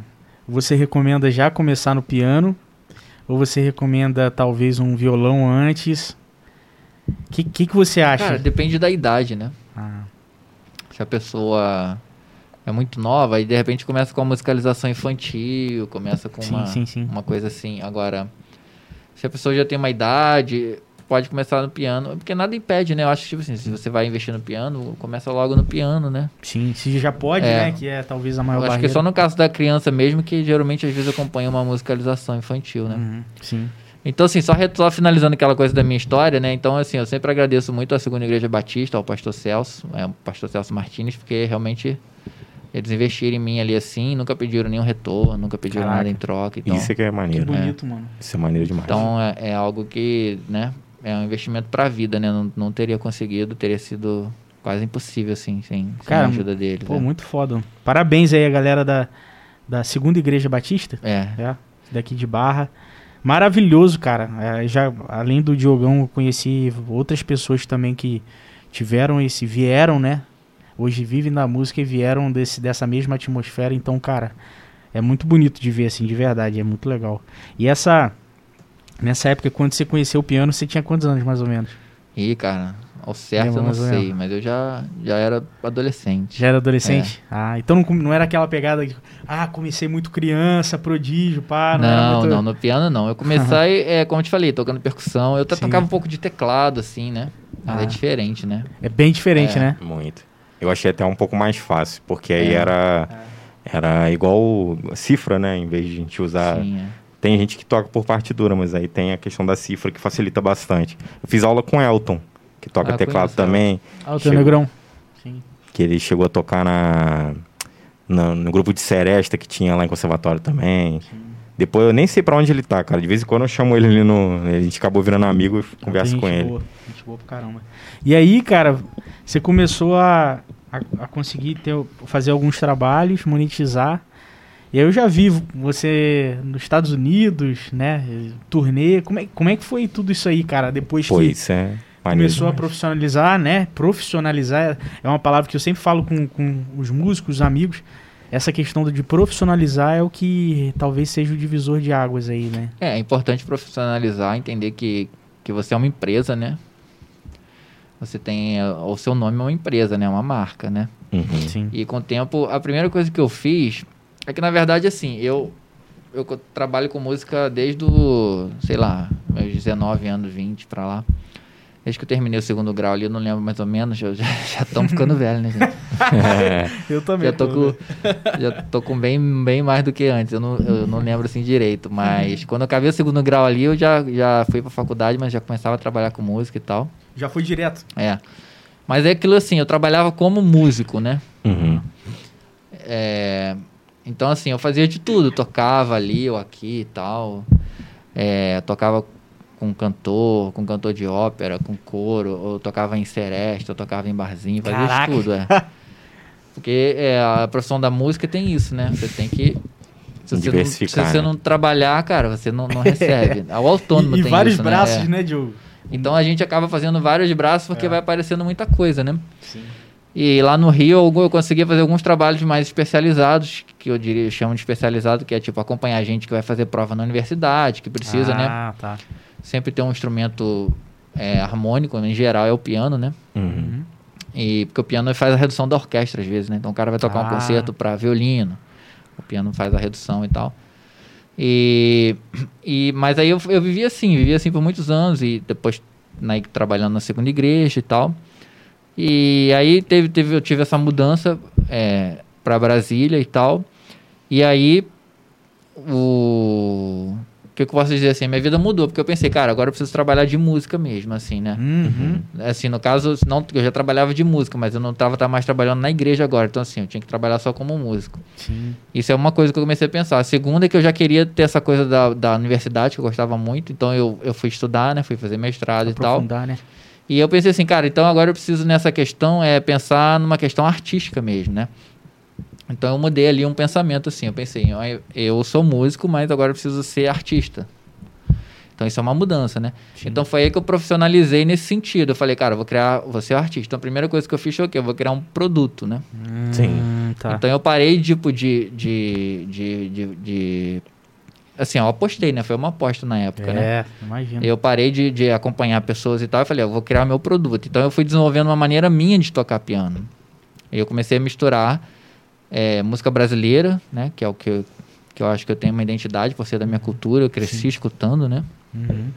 você recomenda já começar no piano? Ou você recomenda talvez um violão antes? O que, que, que você acha? Cara, depende da idade, né? Ah, Se a pessoa é muito nova, aí de repente começa com a musicalização infantil, começa com Sim, uma, sim, sim. uma coisa assim. Agora, se a pessoa já tem uma idade, pode começar no piano, porque nada impede, né? Eu acho que, tipo assim, se você vai investir no piano, começa logo no piano, né? sim, se já pode, É. né? Que é talvez a maior acho que barreira. só no caso da criança mesmo, que geralmente às vezes acompanha uma musicalização infantil, né? Uhum, sim. Então, assim, só, só finalizando aquela coisa da minha história, né? Então, assim, eu sempre agradeço muito à Segunda Igreja Batista, ao pastor Celso, é, o pastor Celso Martins, porque realmente eles investiram em mim ali assim, nunca pediram nenhum retorno, nunca pediram Caraca. nada em troca. Então, Isso é que é Que maneiro. bonito, mano. Isso é maneiro demais. então é, é algo que, né? É um investimento pra vida, né? Não, não teria conseguido, teria sido quase impossível, assim, sem, sem Cara, a ajuda deles. Pô, né? muito foda. Parabéns aí a galera da, da Segunda Igreja Batista, É, é, daqui de Barra. Maravilhoso, cara. É, já, além do Diogão, eu conheci outras pessoas também que tiveram esse, vieram, né? Hoje vivem na música e vieram desse, dessa mesma atmosfera. Então, cara, é muito bonito de ver, assim, de verdade. É muito legal. E essa, nessa época, quando você conheceu o piano, você tinha quantos anos, mais ou menos? e cara, ao certo Lembra eu não sei, mas eu já, já era adolescente. Já era adolescente? Ah, então não, não era aquela pegada de, ah, comecei muito criança, prodígio, pá. Não, Não, muito- não, no piano não. Eu comecei, é, como eu te falei, tocando percussão. Eu até Sim. tocava um pouco de teclado, assim, né? Mas Ah. é diferente, né? É bem diferente, É. né? Muito. Eu achei até um pouco mais fácil, porque aí É. era, era igual cifra, né? Em vez de a gente usar. Sim, é. Tem gente que toca por partitura, mas aí tem a questão da cifra que facilita bastante. Eu fiz aula com Elton, que toca Ah, teclado conheço, também, o teu Chegou. negrão. Sim. que ele chegou a tocar na, na- no grupo de seresta que tinha lá em conservatório também. Depois eu nem sei pra onde ele tá, cara. De vez em quando eu chamo ele ali no. A gente acabou virando amigo e converso Tem com ele. Boa, gente boa pra caramba. E aí, cara, você começou a, a, a conseguir ter, fazer alguns trabalhos, monetizar. E aí eu já vi você nos Estados Unidos, né? Turnê. Como é, como é que foi tudo isso aí, cara? Depois que é. maneiro começou a profissionalizar, né? Profissionalizar é uma palavra que eu sempre falo com, com os músicos, os amigos. Essa questão de profissionalizar é o que talvez seja o divisor de águas aí, né? É, é importante profissionalizar, entender que, que você é uma empresa, né? Você tem. eh, O seu nome é uma empresa, né? Uma marca, né? Uhum. Sim. E com o tempo, a primeira coisa que eu fiz é que, na verdade, assim, eu, eu trabalho com música desde o, sei lá, meus 19 anos, 20 pra lá. Desde que eu terminei o segundo grau ali, eu não lembro mais ou menos, eu já estamos ficando velho, né, gente? É. Eu também. Já tô, tô, com, já tô com bem, bem mais do que antes, eu não, eu não lembro assim direito, mas quando eu acabei o segundo grau ali, eu já, já fui pra faculdade, mas já começava a trabalhar com música e tal. Já foi direto. É. Mas é aquilo assim, eu trabalhava como músico, né? Uhum. É, então, assim, eu fazia de tudo. Tocava ali ou aqui e tal. É, tocava com cantor, com cantor de ópera, com coro. Ou tocava em seresta, ou tocava em barzinho. Fazia Caraca. tudo, é. Porque é, a profissão da música tem isso, né? Você tem que... Se você, não, se você né? não trabalhar, cara, você não, não recebe. O autônomo E, e tem vários isso, braços, né? É. né, Diogo? Então a gente acaba fazendo vários braços porque É. vai aparecendo muita coisa, né? Sim. E lá no Rio eu, eu conseguia fazer alguns trabalhos mais especializados, que eu diria, chamo de especializado, que é tipo acompanhar gente que vai fazer prova na universidade, que precisa, né? Ah, tá. Sempre ter um instrumento é, harmônico, em geral é o piano, né? Uhum. E porque o piano faz a redução da orquestra às vezes, né? Então o cara vai tocar Ah. um concerto para violino, o piano faz a redução e tal. E, e mas aí eu, eu vivi assim, vivi assim por muitos anos e depois né, trabalhando na segunda igreja e tal. E aí teve, teve eu tive essa mudança é, para Brasília e tal. E aí o que, que eu posso dizer assim? Minha vida mudou, porque eu pensei, cara, agora eu preciso trabalhar de música mesmo, assim, né? Uhum. Assim, no caso, não, eu já trabalhava de música, mas eu não estava mais trabalhando na igreja agora. Então, assim, eu tinha que trabalhar só como músico. Sim. Isso é uma coisa que eu comecei a pensar. A segunda é que eu já queria ter essa coisa da, da universidade, que eu gostava muito. Então, eu, eu fui estudar, né? Fui fazer mestrado e tal. Aprofundar, né? E eu pensei assim, cara, então agora eu preciso nessa questão, é pensar numa questão artística mesmo, né? Então, eu mudei ali um pensamento assim. Eu pensei, eu, eu sou músico, mas agora eu preciso ser artista. Então isso é uma mudança, né? Sim. Então foi aí que eu profissionalizei nesse sentido. Eu falei, cara, eu vou criar, vou ser artista. Então a primeira coisa que eu fiz foi o quê? Eu vou criar um produto, né? Sim. Hum, tá. Então eu parei tipo de, de, de, de, de- assim, eu apostei, né? Foi uma aposta na época, né? é, imagina. Eu parei de, de acompanhar pessoas e tal. Eu falei, eu vou criar meu produto. Então eu fui desenvolvendo uma maneira minha de tocar piano. E eu comecei a misturar é, música brasileira, né? Que é o que eu, que eu acho que eu tenho uma identidade por ser da minha cultura. Eu cresci escutando, né? Uhum.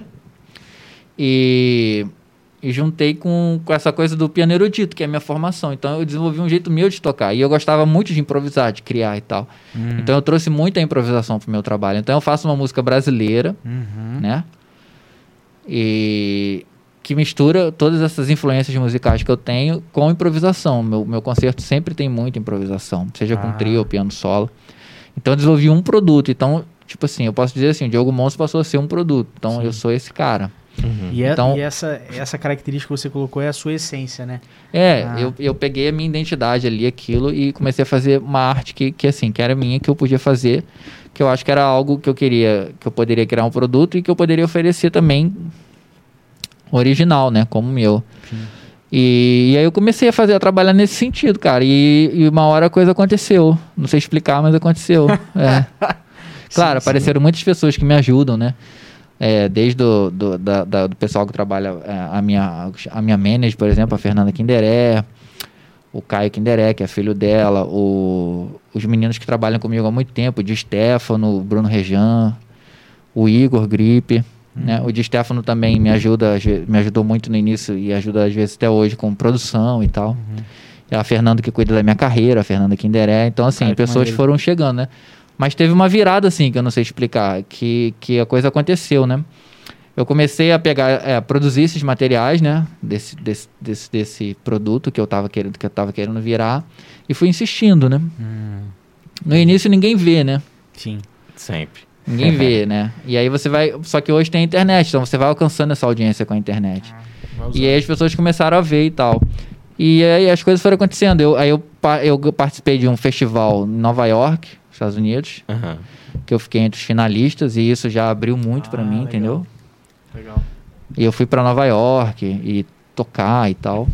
E, e juntei com, com essa coisa do piano erudito, que é a minha formação. Então eu desenvolvi um jeito meu de tocar. E eu gostava muito de improvisar, de criar e tal. Uhum. Então eu trouxe muita improvisação pro meu trabalho. Então eu faço uma música brasileira, Uhum. né? E que mistura todas essas influências musicais que eu tenho com improvisação. Meu, meu concerto sempre tem muita improvisação, seja com Ah. trio ou piano solo. Então eu desenvolvi um produto. Então, tipo assim, eu posso dizer assim, o Diogo Monstro passou a ser um produto. Então Sim. eu sou esse cara. Uhum. E, é- Então- e essa, essa característica que você colocou é a sua essência, né? É, Ah. eu, eu peguei a minha identidade ali, aquilo, e comecei a fazer uma arte que, que, assim, que era minha, que eu podia fazer, que eu acho que era algo que eu queria, que eu poderia criar um produto e que eu poderia oferecer também original, né, como meu. E, e aí eu comecei a fazer, a trabalhar nesse sentido, cara, e, e uma hora a coisa aconteceu. Não sei explicar, mas aconteceu. É. Claro, Sim, sim. apareceram muitas pessoas que me ajudam, né? É, desde o do, da- da- do pessoal que trabalha, é, a, minha, a minha manager, por exemplo, a Fernanda Kinderé, o Caio Kinderé, que é filho dela, o- os meninos que trabalham comigo há muito tempo, o Di Stefano, o Bruno Rejan, o Igor Gripe. Né? O Di Stefano também me ajuda, me ajudou muito no início e ajuda às vezes até hoje com produção e tal. É a Fernanda que cuida da minha carreira, a Fernanda Kinderé. Então, assim, Cara, pessoas maneiro. foram chegando, né? Mas teve uma virada, assim, que eu não sei explicar, que, que a coisa aconteceu, né? Eu comecei a pegar, é, a produzir esses materiais, né? Desse, desse, desse, desse produto que eu tava querendo, que eu tava querendo virar. E fui insistindo, né? Hum, No início ninguém vê, né? sim. Sempre. Ninguém vê, né? E aí você vai. Só que hoje tem a internet, então você vai alcançando essa audiência com a internet. E aí as pessoas começaram a ver e tal. E aí as coisas foram acontecendo. Eu, aí eu, eu participei de um festival em Nova York, Estados Unidos, que eu fiquei entre os finalistas e isso já abriu muito pra Ah, mim, legal. entendeu? Legal. E eu fui pra Nova York e tocar e tal.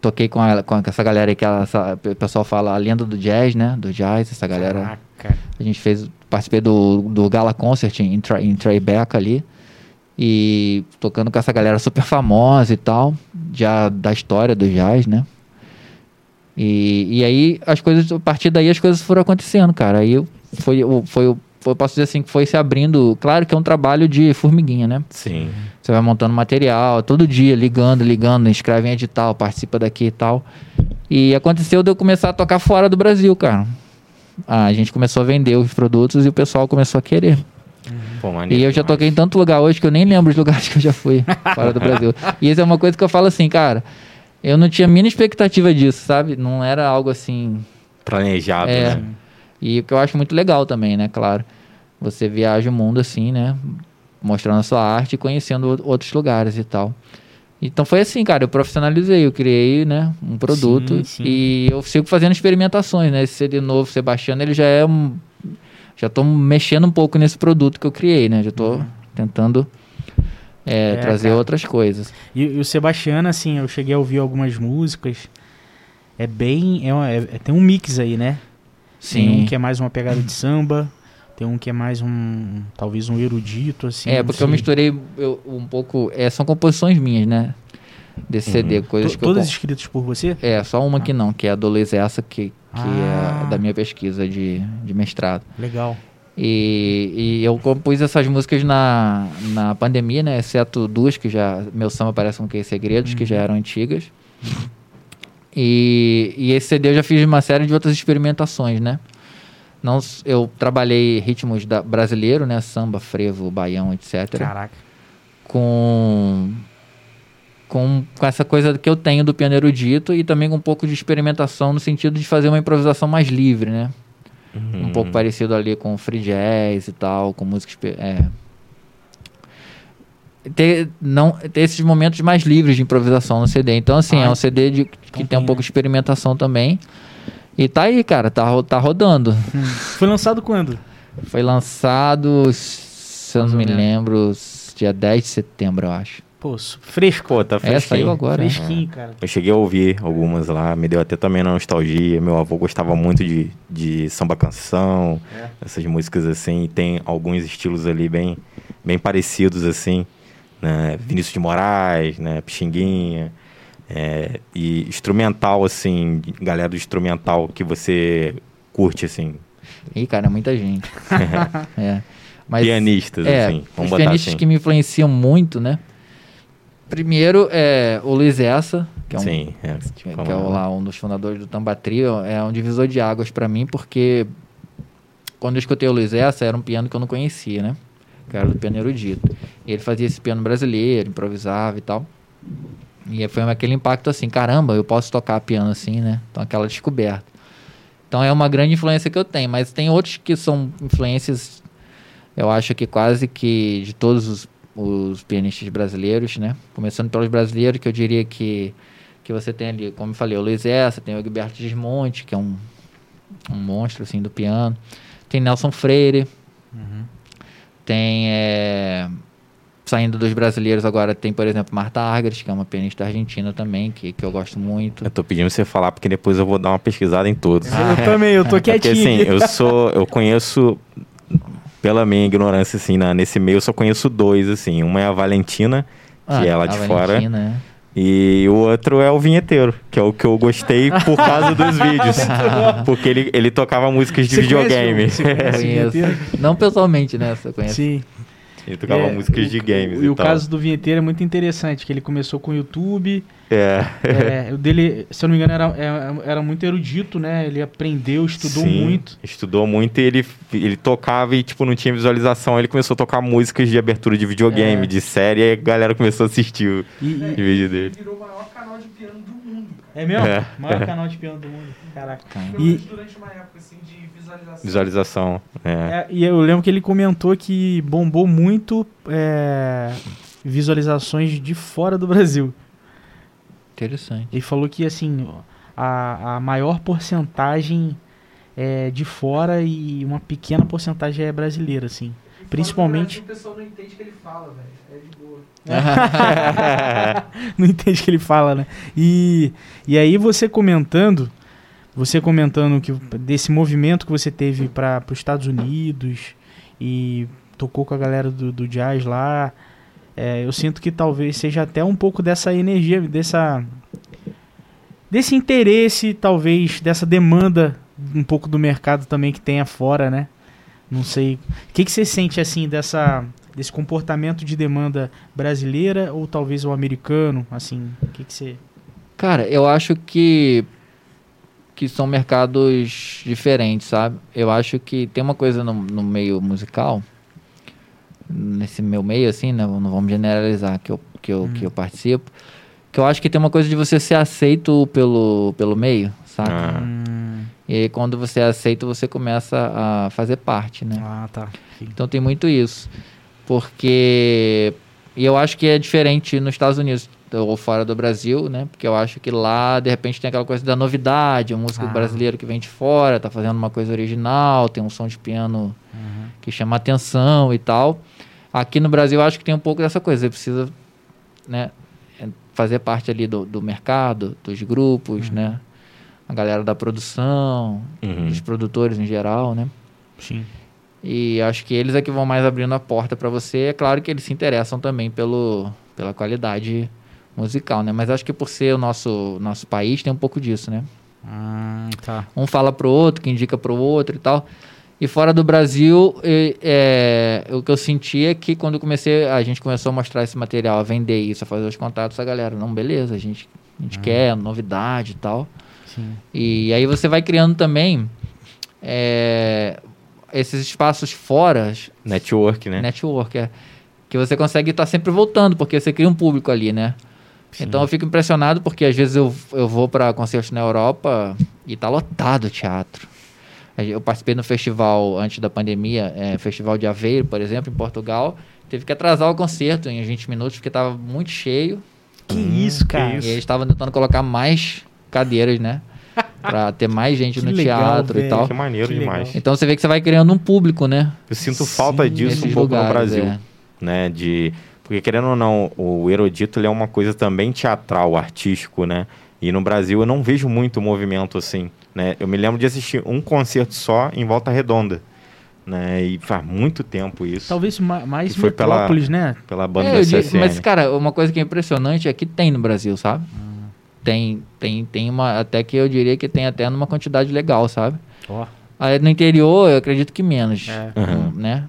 Toquei com, ela, com essa galera aí que ela, essa- o pessoal fala a lenda do jazz, né? Do jazz, essa galera. Caraca. A gente fez, participei do, do Gala Concert em, Tri- em Tribeca ali. E tocando com essa galera super famosa e tal, já da história do jazz, né? E, e aí as coisas, a partir daí as coisas foram acontecendo, cara. Aí foi, o- foi eu posso dizer assim, que foi se abrindo. Claro que é um trabalho de formiguinha, né? Sim. Você vai montando material, todo dia, ligando, ligando, escreve em edital, participa daqui e tal. E aconteceu de eu começar a tocar fora do Brasil, cara. A gente começou a vender os produtos e o pessoal começou a querer. Pô, E eu já demais. toquei em tanto lugar hoje que eu nem lembro os lugares que eu já fui fora do Brasil. E isso é uma coisa que eu falo assim, cara. Eu não tinha a mínima expectativa disso, sabe? Não era algo assim. Planejado, É. né? E o que eu acho muito legal também, né? Claro. Você viaja o mundo assim, né? Mostrando a sua arte e conhecendo outros lugares e tal. Então foi assim, cara. Eu profissionalizei, eu criei, né? Um produto. Sim, sim. E eu sigo fazendo experimentações, né? Esse CD novo, Sebastiano, ele já é um. Já tô mexendo um pouco nesse produto que eu criei, né? Já tô tentando é, É, trazer cara. outras coisas. E, e o Sebastiano, assim, eu cheguei a ouvir algumas músicas. É bem. É, uma- é- tem um mix aí, né? Tem um Sim. que é mais uma pegada de samba. Tem um que é mais um. Talvez um erudito, assim. é, porque eu misturei eu- um pouco. É, são composições minhas, né? Desse Uhum. CD, coisas To- que eu. Todas com- escritas por você? É, só uma que não, que é a do Luiz Essa, que, que Ah. é da minha pesquisa de, de mestrado. Legal. E, e eu compus essas músicas na, na pandemia, né? Exceto duas que já. Meu samba parece um que segredos, que já eram antigas. E, e esse CD eu já fiz uma série de outras experimentações, né? Não, eu trabalhei ritmos da, brasileiro, né? Samba, frevo, baião, etc Caraca. com, com com essa coisa que eu tenho do piano erudito e também com um pouco de experimentação no sentido de fazer uma improvisação mais livre, né? Um pouco parecido ali com free jazz e tal, com música é. ter não ter esses momentos mais livres de improvisação no CD. Então assim, é um CD de, que tem um pouco de experimentação também. E tá aí, cara, tá, ro- tá rodando. Hum. Foi lançado quando? Foi lançado, se eu não me lembro, dia 10 de setembro, eu acho. Pô, fresco. Tá É, fresquinho. saiu agora. Fresquinho, cara. Eu cheguei a ouvir algumas lá, me deu até também na nostalgia. Meu avô gostava muito de, de samba canção, É. essas músicas assim. E tem alguns estilos ali bem, bem parecidos assim, né? Vinícius de Moraes, né? Pixinguinha. É, e instrumental assim, galera do instrumental que você curte assim, Ih, cara, é muita gente. é. Mas, pianistas é, assim, os vamos botar pianistas assim. que me influenciam muito, né? Primeiro é o Luiz Essa, que é um, Sim, é, que é o- lá. um dos fundadores do Tamba Trio, é um divisor de águas pra mim, porque quando eu escutei o Luiz Essa, era um piano que eu não conhecia, né? Que era do piano erudito. E ele fazia esse piano brasileiro, improvisava e tal. E foi aquele impacto assim, caramba, eu posso tocar piano assim, né? Então aquela descoberta. Então é uma grande influência que eu tenho, mas tem outros que são influências, eu acho que quase que de todos os, os pianistas brasileiros, né? Começando pelos brasileiros, que eu diria que, que você tem ali, como eu falei, o Luiz Essa, tem o Gilberto Gismonte, que é um, um monstro assim do piano. Tem Nelson Freire, tem é, saindo dos brasileiros agora tem, por exemplo, Marta Argres, que é uma pianista argentina também, que, que eu gosto muito. Eu tô pedindo pra você falar porque depois eu vou dar uma pesquisada em todos. eu também, eu tô Porque quietinho. assim, aqui. eu sou. Eu conheço. Pela minha ignorância, assim, na, nesse meio eu só conheço dois, assim. Uma é a Valentina, que é lá a de fora. Valentina, é. E o outro é o vinheteiro, que é o que eu gostei por causa dos vídeos. Porque ele, ele tocava músicas de Você conhece videogame. conhece vinheteiro? Não pessoalmente, né? Você conhece? Sim. Ele tocava É, músicas o- de games E e, o tal. caso do vinheteiro é muito interessante, que ele começou com o YouTube. É. é, o dele, se eu não me engano, era, era, era muito erudito, né? Ele aprendeu, estudou Sim, muito. Estudou muito e ele, ele tocava e, tipo, não tinha visualização. Ele começou a tocar músicas de abertura de videogame, É. de série, e a galera começou a assistir o E, e- o vídeo dele. Virou o maior canal de piano do. É mesmo? É. Maior canal de piano do mundo. Caraca. E- durante uma época, assim, de visualização. Visualização. É. É, e eu lembro que ele comentou que bombou muito é, visualizações de fora do Brasil. Interessante. Ele falou que assim a, a maior porcentagem é de fora e uma pequena porcentagem é brasileira, assim. Fora Principalmente- O pessoal não entende o que ele fala, velho. É de boa. Não entende o que ele fala, né? E, e aí você comentando, você comentando que desse movimento que você teve para os Estados Unidos e tocou com a galera do, do jazz lá, é, eu sinto que talvez seja até um pouco dessa energia, dessa desse interesse, talvez dessa demanda um pouco do mercado também que tem afora, né? Não sei. O que, que você sente assim dessa desse comportamento de demanda brasileira ou talvez o americano, assim? O que, que você Cara, eu acho que que são mercados diferentes, sabe? Eu acho que tem uma coisa no, no meio musical, nesse meu meio, assim, né? Não vamos generalizar que eu, que, eu, que eu participo, que eu acho que tem uma coisa de você ser aceito pelo, pelo meio, sabe? Ah. E aí, quando você é aceito, você começa a fazer parte, né? ah, tá. Sim. Então tem muito isso. Porque. E eu acho que é diferente nos Estados Unidos ou fora do Brasil, né? Porque eu acho que lá, de repente, tem aquela coisa da novidade, a música Ah. brasileira que vem de fora, tá fazendo uma coisa original, tem um som de piano que chama atenção e tal. Aqui no Brasil, eu acho que tem um pouco dessa coisa. Você precisa, né? Fazer parte ali do, do mercado, dos grupos, né? A galera da produção, Uhum. dos produtores em geral, né? Sim. E acho que eles é que vão mais abrindo a porta para você. É claro que eles se interessam também pelo, pela qualidade musical, né? Mas acho que por ser o nosso, nosso país tem um pouco disso, né? Ah, tá. Um fala pro outro, que indica pro outro e tal. E fora do Brasil, e- é, o que eu senti é que quando comecei, a gente começou a mostrar esse material, a vender isso, a fazer os contatos, a galera, não, beleza, a gente, a gente quer novidade e tal. Sim. E aí você vai criando também é, esses espaços fora, Network, né? network, é, que você consegue estar sempre voltando, porque você cria um público ali, né? Então eu fico impressionado porque às vezes eu, eu vou para concertos na Europa e tá lotado o teatro. Eu participei no festival antes da pandemia, é, Festival de Aveiro, por exemplo, em Portugal. Teve que atrasar o concerto em 20 minutos porque estava muito cheio. Que Hum, isso, que cara. E eles estavam tentando colocar mais cadeiras, né? Pra ter mais gente Que no legal, teatro e velho. tal. Que maneiro Que demais. legal. Então você vê que você vai criando um público, né? Eu sinto Sim, falta disso um pouco no lugares, Brasil, é. né? De porque querendo ou não, o erudito ele é uma coisa também teatral, artístico, né? E no Brasil eu não vejo muito movimento assim, né? Eu me lembro de assistir um concerto só em Volta Redonda, né? E faz muito tempo isso. Talvez ma- mais E foi pela- Metrópolis, né? Pela banda É, da eu digo- mas, cara, uma coisa que é impressionante é que tem no Brasil, sabe? Hum. Tem, tem, tem uma. Até que eu diria que tem até numa quantidade legal, sabe? Ó. Aí no interior eu acredito que menos. É. Uhum. Né?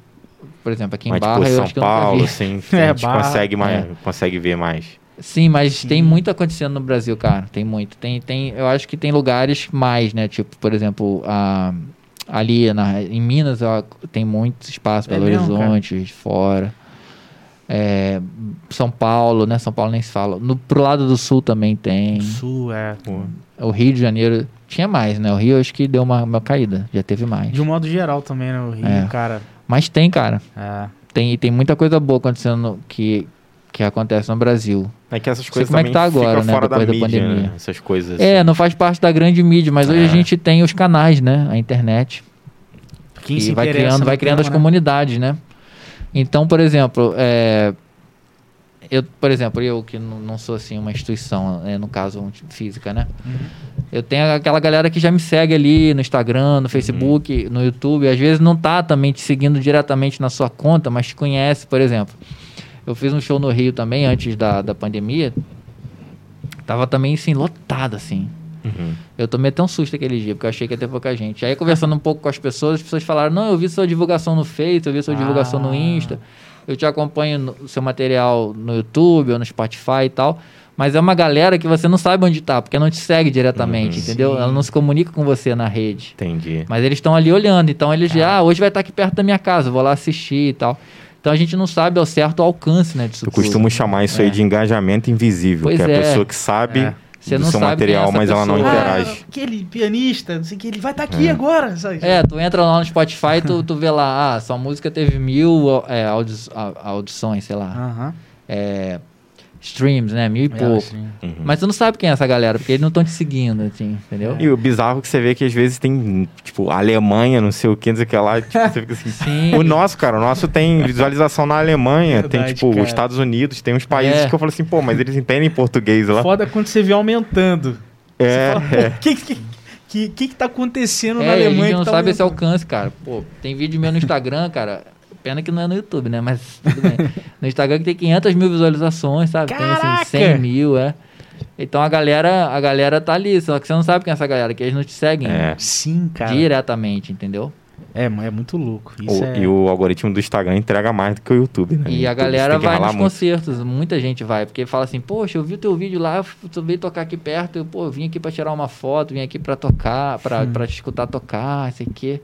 Por exemplo, aqui em Mas Barra tipo eu São acho que eu nunca Paulo, vi. assim, É, a gente Barra, consegue, mais, é. consegue ver mais. Sim, mas Sim. tem muito acontecendo no Brasil, cara. Tem muito. Tem, tem, eu acho que tem lugares mais, né? Tipo, por exemplo, a, ali na, em Minas ó, tem muito espaço, É Belo mesmo, cara? Horizonte, fora. É, São Paulo, né? São Paulo nem se fala. No, pro lado do sul também tem. Sul, é. Pô. O Rio de Janeiro tinha mais, né? O Rio acho que deu uma, uma caída. Já teve mais. De um modo geral também, né? O Rio, É. cara. Mas tem, cara. É. Tem, tem muita coisa boa acontecendo que, que acontece no Brasil. É que essas coisas como é que tá agora, né, fora da depois da mídia, pandemia. né? Essas coisas. É, assim. não faz parte da grande mídia, mas hoje É. a gente tem os canais, né? A internet. Quem e se vai criando, vai criando as tema, né? comunidades, né? Então, por exemplo, é, eu, por exemplo, eu que não, sou assim uma instituição, né, no caso um, física, né? Uhum. Eu tenho aquela galera que já me segue ali no Instagram, no Facebook, no YouTube, às vezes não tá também te seguindo diretamente na sua conta, mas te conhece, por exemplo. Eu fiz um show no Rio também antes da, da pandemia. Tava também assim lotado assim. Uhum. Eu tomei até um susto aquele dia, porque eu achei que ia ter pouca gente. Aí, conversando um pouco com as pessoas, as pessoas falaram: Não, eu vi sua divulgação no Face, eu vi sua divulgação no Ah. Insta, eu te acompanho no seu material no YouTube ou no Spotify e tal. Mas é uma galera que você não sabe onde tá, porque não te segue diretamente, Uhum. entendeu? Sim. Ela não se comunica com você na rede. Entendi. Mas eles estão ali olhando, então eles já, ah, hoje vai estar aqui perto da minha casa, vou lá assistir e tal. Então a gente não sabe ao certo o alcance, né, disso Eu tudo. costumo chamar isso aí É. de engajamento invisível, Pois que é a é. pessoa que sabe É. Você do não seu sabe é material, mas ela não pessoa. interage. Ah, aquele pianista, não sei o que, ele vai estar aqui agora. Sabe? É, tu entra lá no Spotify, tu, tu vê lá, ah, sua música teve mil é, audi audições, sei lá, Aham. é, streams, né, mil e É, pouco. Uhum. Mas tu não sabe quem é essa galera, porque eles não estão te seguindo, assim, entendeu? E o bizarro é que você vê que às vezes tem, tipo, Alemanha, não sei o que, não sei o que lá. Tipo, você fica assim. Sim. O nosso, cara, o nosso tem visualização na Alemanha, tem, Verdade, tipo, cara. os Estados Unidos, tem uns países É. que eu falo assim, pô, mas eles entendem português lá. Foda quando você vê aumentando. É, Você fala, é. pô, o que, que, que, que que tá acontecendo É, na e a Alemanha? gente não tá sabe esse aumentando? alcance, cara. Pô, tem vídeo meu no Instagram, cara. Pena que não é no YouTube, né? Mas tudo bem. No Instagram que tem 500 mil visualizações, sabe? Tem Caraca! assim, 100 mil, é. Então a galera, a galera tá ali, só que você não sabe quem é essa galera, que eles não te seguem É. Sim, cara. diretamente, entendeu? É, é muito louco. Isso O- é... E o algoritmo do Instagram entrega mais do que o YouTube, né? E a YouTube, galera tem que vai nos muito. concertos, muita gente vai, porque fala assim, poxa, eu vi o teu vídeo lá, tu veio tocar aqui perto, eu, pô, vim aqui pra tirar uma foto, vim aqui pra tocar, pra, pra te escutar tocar, sei o quê.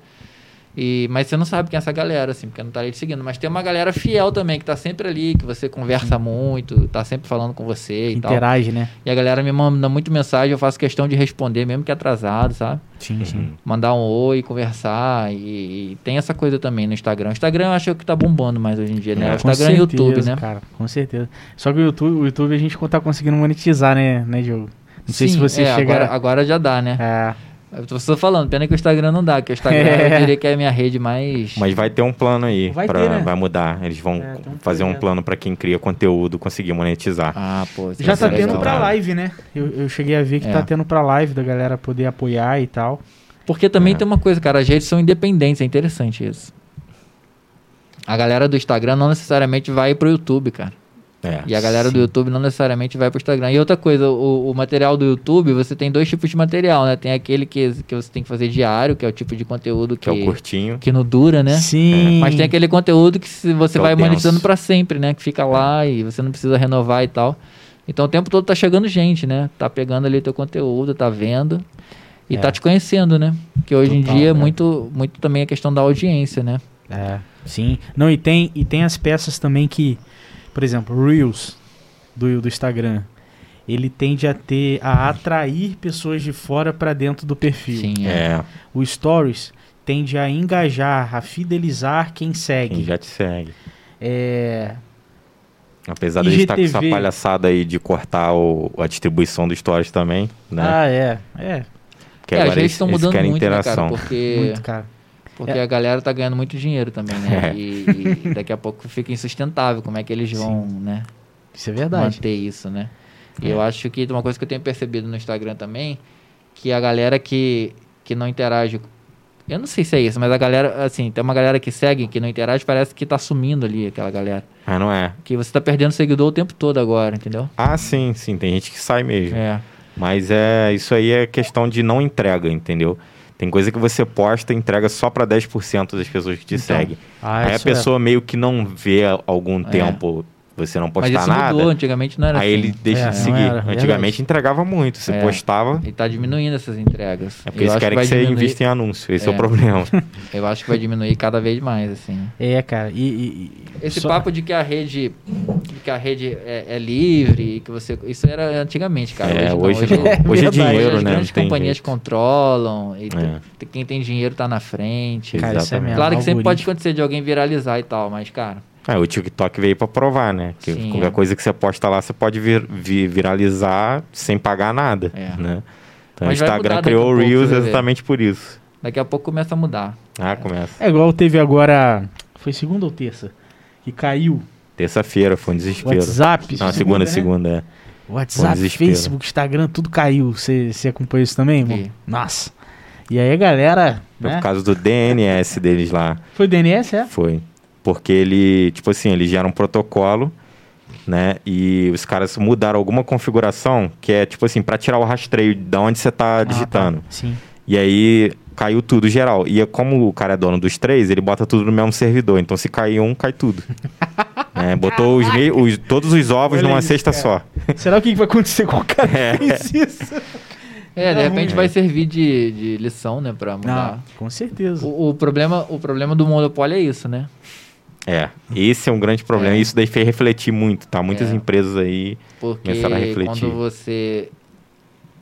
E, mas você não sabe quem é essa galera, assim, porque não tá ali te seguindo. Mas tem uma galera fiel também, que tá sempre ali, que você conversa muito, tá sempre falando com você e tal. Interage, né? E a galera me manda muito mensagem, eu faço questão de responder, mesmo que atrasado, sabe? Sim, sim. Mandar um oi, conversar. E, e tem essa coisa também no Instagram. O Instagram eu acho que tá bombando mais hoje em dia, né? É, o Instagram e o YouTube, né? cara, com certeza. Só que o YouTube, o YouTube a gente tá conseguindo monetizar, né, né, Diogo? Não sei se Sim, você é, chega... agora, agora já dá, né? É, Eu tô só falando, pena que o Instagram não dá, que o Instagram É. eu diria que é a minha rede mais. Mas vai ter um plano aí, Vai pra, ter, né? vai mudar. Eles vão É, um fazer um plano pra quem cria conteúdo conseguir monetizar. Ah, pô. já tá tendo legal. pra cara. live, né? Eu, eu cheguei a ver que É. tá tendo pra live da galera poder apoiar e tal. Porque também É. tem uma coisa, cara, as redes são independentes, é interessante isso. A galera do Instagram não necessariamente vai pro YouTube, cara. É. E a galera do YouTube não necessariamente vai pro Instagram. E outra coisa, o, o material do YouTube, você tem dois tipos de material, né? Tem aquele que, que você tem que fazer diário, que é o tipo de conteúdo que, Que é o curtinho. que não dura, né? Sim. Mas tem aquele conteúdo que se você Que é o vai denso. monetizando pra sempre, né? Que fica lá e você não precisa renovar e tal. Então o tempo todo tá chegando gente, né? Tá pegando ali teu conteúdo, tá vendo e É. tá te conhecendo, né? Que hoje Total, em dia é né? muito, muito também a questão da audiência, né? É, sim. Não, e tem, e tem as peças também que, por exemplo, Reels do, do Instagram, ele tende a ter, a atrair pessoas de fora pra dentro do perfil. Sim, é. É, O Stories tende a engajar, a fidelizar quem segue. quem já te segue. É, Apesar de estar com essa palhaçada aí de cortar o- a distribuição do Stories também, né? Ah, é. É, Porque É, as agora redes eles, estão eles mudando querem muito, né, interação. cara? Porque, muito, cara. Porque É. a galera tá ganhando muito dinheiro também, né? É. E, e daqui a pouco fica insustentável como é que eles vão, né? Isso é verdade. manter isso, né? E É. eu acho que uma coisa que eu tenho percebido no Instagram também, que a galera que, que não interage. Eu não sei se é isso, mas a galera, assim, tem uma galera que segue, que não interage, parece que tá sumindo ali aquela galera. Ah, não é? Que você tá perdendo seguidor o tempo todo agora, entendeu? Ah, sim, sim. Tem gente que sai mesmo. É. Mas é isso aí é questão de não entrega, entendeu? Tem coisa que você posta e entrega só pra 10% das pessoas que te Então, seguem. Ah, aí a é. pessoa meio que não vê algum É. tempo você não Mas postar isso nada. mudou, antigamente não era aí assim. ele deixa É, de seguir. era, verdade. Antigamente entregava muito. Você É. postava. E tá diminuindo essas entregas. É porque Eu eles querem que, vai você diminuir- invista em anúncio. Esse é, É. o problema. Eu acho que vai diminuir cada vez mais, assim. É, cara. E, e- e- Esse só- papo de que a rede, de que a rede é, é livre, e que você, isso era antigamente, cara. É, não, hoje, hoje, não. hoje é verdade. dinheiro, as né? grandes Não tem companhias jeito. controlam e É. quem tem dinheiro tá na frente. Cara, isso é mesmo. claro que sempre pode acontecer de alguém viralizar e tal, mas cara, É, o TikTok veio pra provar, né? Que Sim, qualquer é. coisa que você posta lá, você pode vir, vi- viralizar sem pagar nada, É. né? Então Mas o Instagram criou o Reels exatamente por isso. daqui a pouco começa a mudar. Ah, começa. É igual teve agora. Foi segunda ou terça? Que caiu. Terça-feira, foi um desespero. WhatsApp. Não, segunda, né? segunda, é. Um WhatsApp, desespero. Facebook, Instagram, tudo caiu. Você acompanhou isso também, irmão? Nossa. E aí a galera. Foi Né? por causa do DNS deles lá. Foi DNS, é? Foi. Porque ele, tipo assim, eles geram um protocolo, né? E os caras mudaram alguma configuração que é, tipo assim, pra tirar o rastreio de onde você tá Ah, digitando. tá. Sim. E aí caiu tudo geral. E é como o cara é dono dos três, ele bota tudo no mesmo servidor. Então se cair um, cai tudo. É, botou os, mei- os- todos os ovos Olha numa isso, cesta cara. só. Será o que vai acontecer com o cara É. que fez isso? É, de Tá repente vai servir de, de lição, né, pra mudar. Ah, com certeza. O, o problema, o problema do monopólio é isso, né? É, esse é um grande problema. É. Isso daí fez refletir muito, tá? Muitas É. empresas aí. Porque Começaram a refletir. quando você.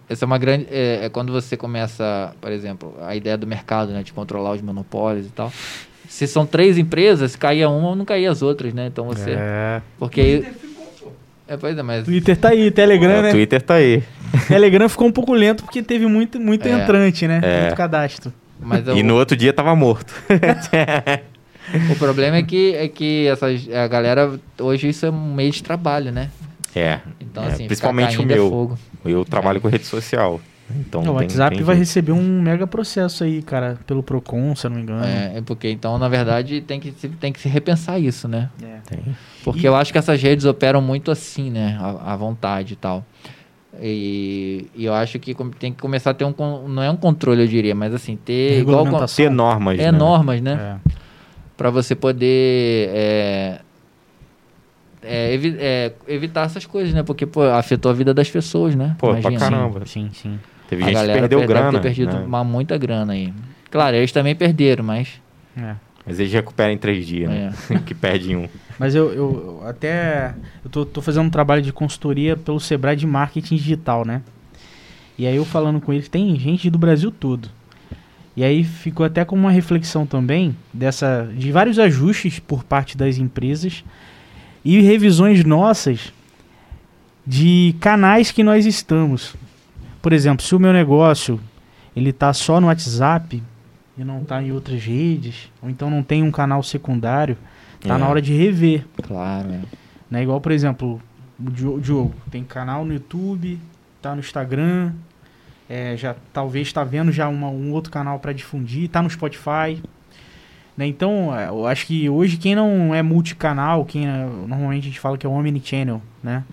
Essa é uma grande. É, é quando você começa, por exemplo, a ideia do mercado, né? De controlar os monopólios e tal. Se são três empresas, caía uma, não caía as outras, né? Então você. É. Porque aí. É, pois é, mas. Twitter tá aí, Telegram, É, né? Twitter tá aí. Telegram ficou um pouco lento porque teve muito, muito É. entrante, né? É. Muito cadastro. mas E o, no outro dia tava morto. o problema é que, é que essas, a galera. Hoje isso é um meio de trabalho, né? É. Então, é, assim, principalmente o é meu. fogo. Eu trabalho com rede social. Então o tem- WhatsApp tem vai jeito. receber um mega processo aí, cara, pelo Procon, se eu não me engano. É, é porque então, na verdade, tem que, se- tem que se repensar isso, né? É. Tem. Porque E- eu acho que essas redes operam muito assim, né? À, à vontade e tal. E, e eu acho que tem que começar a ter um. Não é um controle, eu diria, mas assim, ter. Igual. Ter normas, é né? normas, né? É. Pra você poder. é, é, evi- é, evitar essas coisas, né? Porque, pô, afetou a vida das pessoas, né? Pô, pra Imagina. caramba. Sim, sim. Teve A gente que galera perdeu deve grana. ter perdido né? uma, muita grana aí. Claro, eles também perderam, mas. É. Mas eles recuperam em três dias, né? que perde em um. Mas eu, eu eu até. Eu tô, tô fazendo um trabalho de consultoria pelo Sebrae de marketing digital, né? E aí eu falando com eles, tem gente do Brasil todo. E aí ficou até como uma reflexão também dessa de vários ajustes por parte das empresas e revisões nossas de canais que nós estamos. Por exemplo, se o meu negócio ele tá só no WhatsApp e não tá em outras redes, ou então não tem um canal secundário, tá É. na hora de rever. Claro, é. Né? Igual, por exemplo, o Dio- Diogo tem canal no YouTube, tá no Instagram, é, já talvez tá vendo já uma- um outro canal para difundir, tá no Spotify. Né? Então, é, eu acho que hoje quem não é multicanal, quem é- normalmente a gente fala que é omnichannel, né?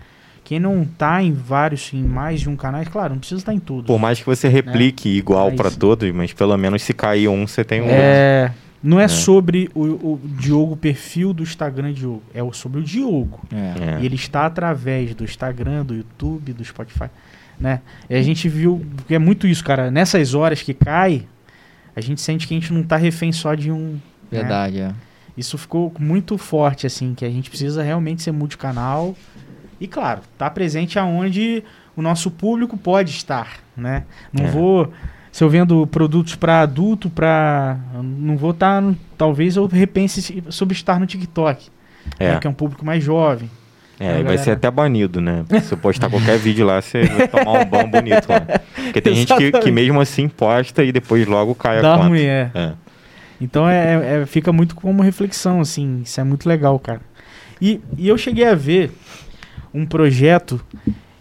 Quem não tá em vários, em mais de um canal, claro, não precisa estar em todos. Por mais que você replique igual Mas- pra todos, mas pelo menos se cair um, você tem um. É, não é, É. sobre o, o Diogo, o perfil do Instagram Diogo, é o- sobre o Diogo. É. É. E ele está através do Instagram, do YouTube, do Spotify, né? E a gente viu, porque é muito isso, cara. Nessas horas que cai, a gente sente que a gente não tá refém só de um. né? Verdade, é. Isso ficou muito forte, assim, que a gente precisa realmente ser multicanal. E claro, tá presente aonde o nosso público pode estar, né? Não É. vou. Se eu vendo produtos para adulto, para não vou estar, talvez eu repense sobre estar no TikTok, É. né, que é um público mais jovem. É, Aí, e vai ser até banido, né? Se eu postar qualquer vídeo lá, você vai tomar um bom bonito lá. Porque tem gente que, que mesmo assim posta e depois logo cai a Dá conta. ruim, é. É. Então é, é- é- fica muito como reflexão, assim. Isso é muito legal, cara. E, e eu cheguei a ver um projeto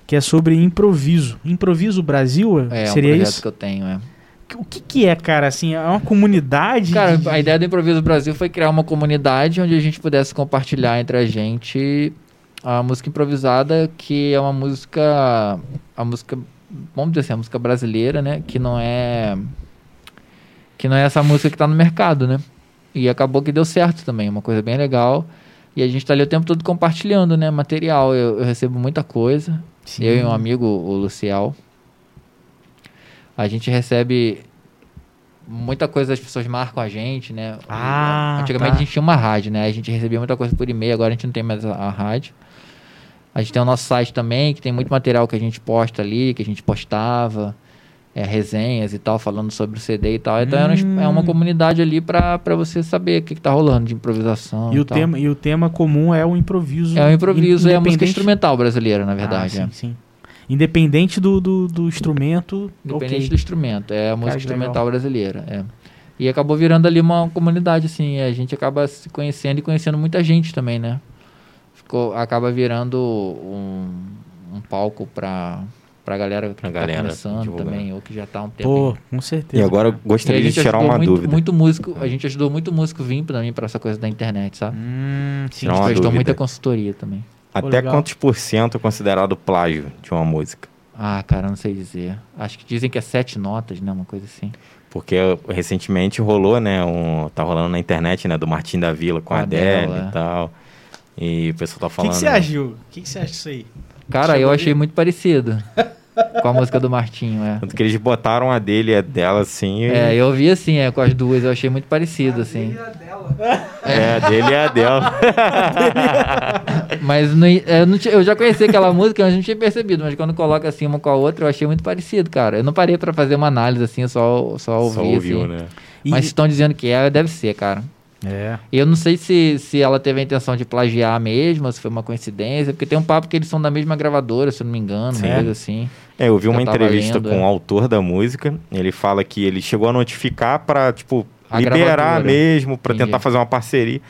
que é sobre improviso. Improviso Brasil? É, seria um projeto isso? que eu tenho, é. O que, que é, cara? Assim, é uma comunidade. Cara, de- a ideia do Improviso Brasil foi criar uma comunidade onde a gente pudesse compartilhar entre a gente a música improvisada, que é uma música. A música. Vamos dizer assim, a música brasileira, né? Que não é. Que não é essa música que tá no mercado, né? E acabou que deu certo também, uma coisa bem legal. E a gente tá ali o tempo todo compartilhando, né? Material. Eu, eu recebo muita coisa. Sim. Eu e um amigo, o Lucial. A gente recebe muita coisa, as pessoas marcam a gente, né? Ah, Antigamente tá. a gente tinha uma rádio, né? A gente recebia muita coisa por e-mail, agora a gente não tem mais a, a rádio. A gente tem o nosso site também, que tem muito material que a gente posta ali, que a gente postava, é, resenhas e tal, falando sobre o CD e tal. Então um es- é uma Hum. comunidade ali pra você saber o que, que tá rolando de improvisação. E o, tal. tema, e o tema comum é o improviso. É o improviso, é a música instrumental brasileira, na Ah, verdade. é. sim, sim. Independente do, do, do instrumento. Independente ok. do instrumento, é a música legal. instrumental brasileira. É. E acabou virando ali uma comunidade, assim, a gente acaba se conhecendo e conhecendo muita gente também, né? Ficou, acaba virando um, um palco pra, pra galera que Pra tá galera começando divulgar. também, ou que já tá há um tempo. Pô, com certeza. E agora eu. E a gostaria de tirar uma muito, dúvida. muito músico, a gente ajudou muito músico vir também pra essa coisa da internet, sabe? Hum, sim. A gente prestou dúvida. muita consultoria também. Até legal. quantos por cento é considerado plágio de uma música? Ah, cara, não sei dizer. Acho que dizem que é sete notas, né? Uma coisa assim. Porque recentemente rolou, né? Um, tá rolando na internet, né? Do Martim da Vila com a a Adele Adele, é. e tal. E o pessoal tá O que, falando. que você acha, Gil? O que, que você acha disso aí? Cara, eu achei muito parecido com a música do Martinho, é. Tanto que eles botaram a dele e a dela assim. e- É, eu vi assim, é, com as duas, eu achei muito parecido, A assim. dele e a dela. É, a dele e a dela. Mas não- eu, não eu já conhecia aquela música, mas não tinha percebido. Mas quando coloca assim uma com a outra, eu achei muito parecido, cara. Eu não parei pra fazer uma análise assim, eu só, só ouvi. Só ouviu, assim. né? E- Mas estão dizendo que é, deve ser, cara. É. Eu não sei se, se ela teve a intenção de plagiar mesmo, se foi uma coincidência, porque tem um papo que eles são da mesma gravadora, se eu não me engano, Sim. uma coisa assim. É, eu vi uma entrevista lendo, com é. o autor da música. Ele fala que ele chegou a notificar pra, tipo, A liberar gravadora. mesmo, pra Entendi. tentar fazer uma parceria.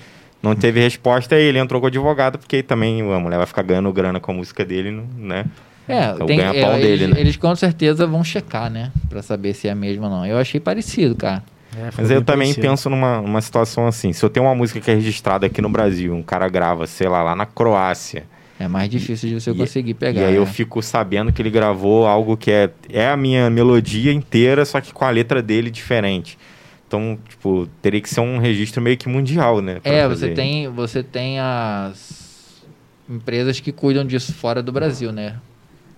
Não teve resposta, aí ele entrou com o advogado, porque também a mulher vai ficar ganhando grana com a música dele, né? É, o tem, ganha-pão é, dele, eles, né? eles com certeza vão checar, né? Pra saber se é mesmo ou não. Eu achei parecido, cara. É, Mas eu também parecido. penso numa, numa situação assim: se eu tenho uma música que é registrada aqui no Brasil, um cara grava, sei lá, lá na Croácia, É mais difícil de você E- conseguir pegar. e aí eu né? fico sabendo que ele gravou algo que é, é a minha melodia inteira, só que com a letra dele diferente. Então, tipo, teria que ser um registro meio que mundial, né? É, fazer. você tem, você tem as empresas que cuidam disso fora do Brasil, né?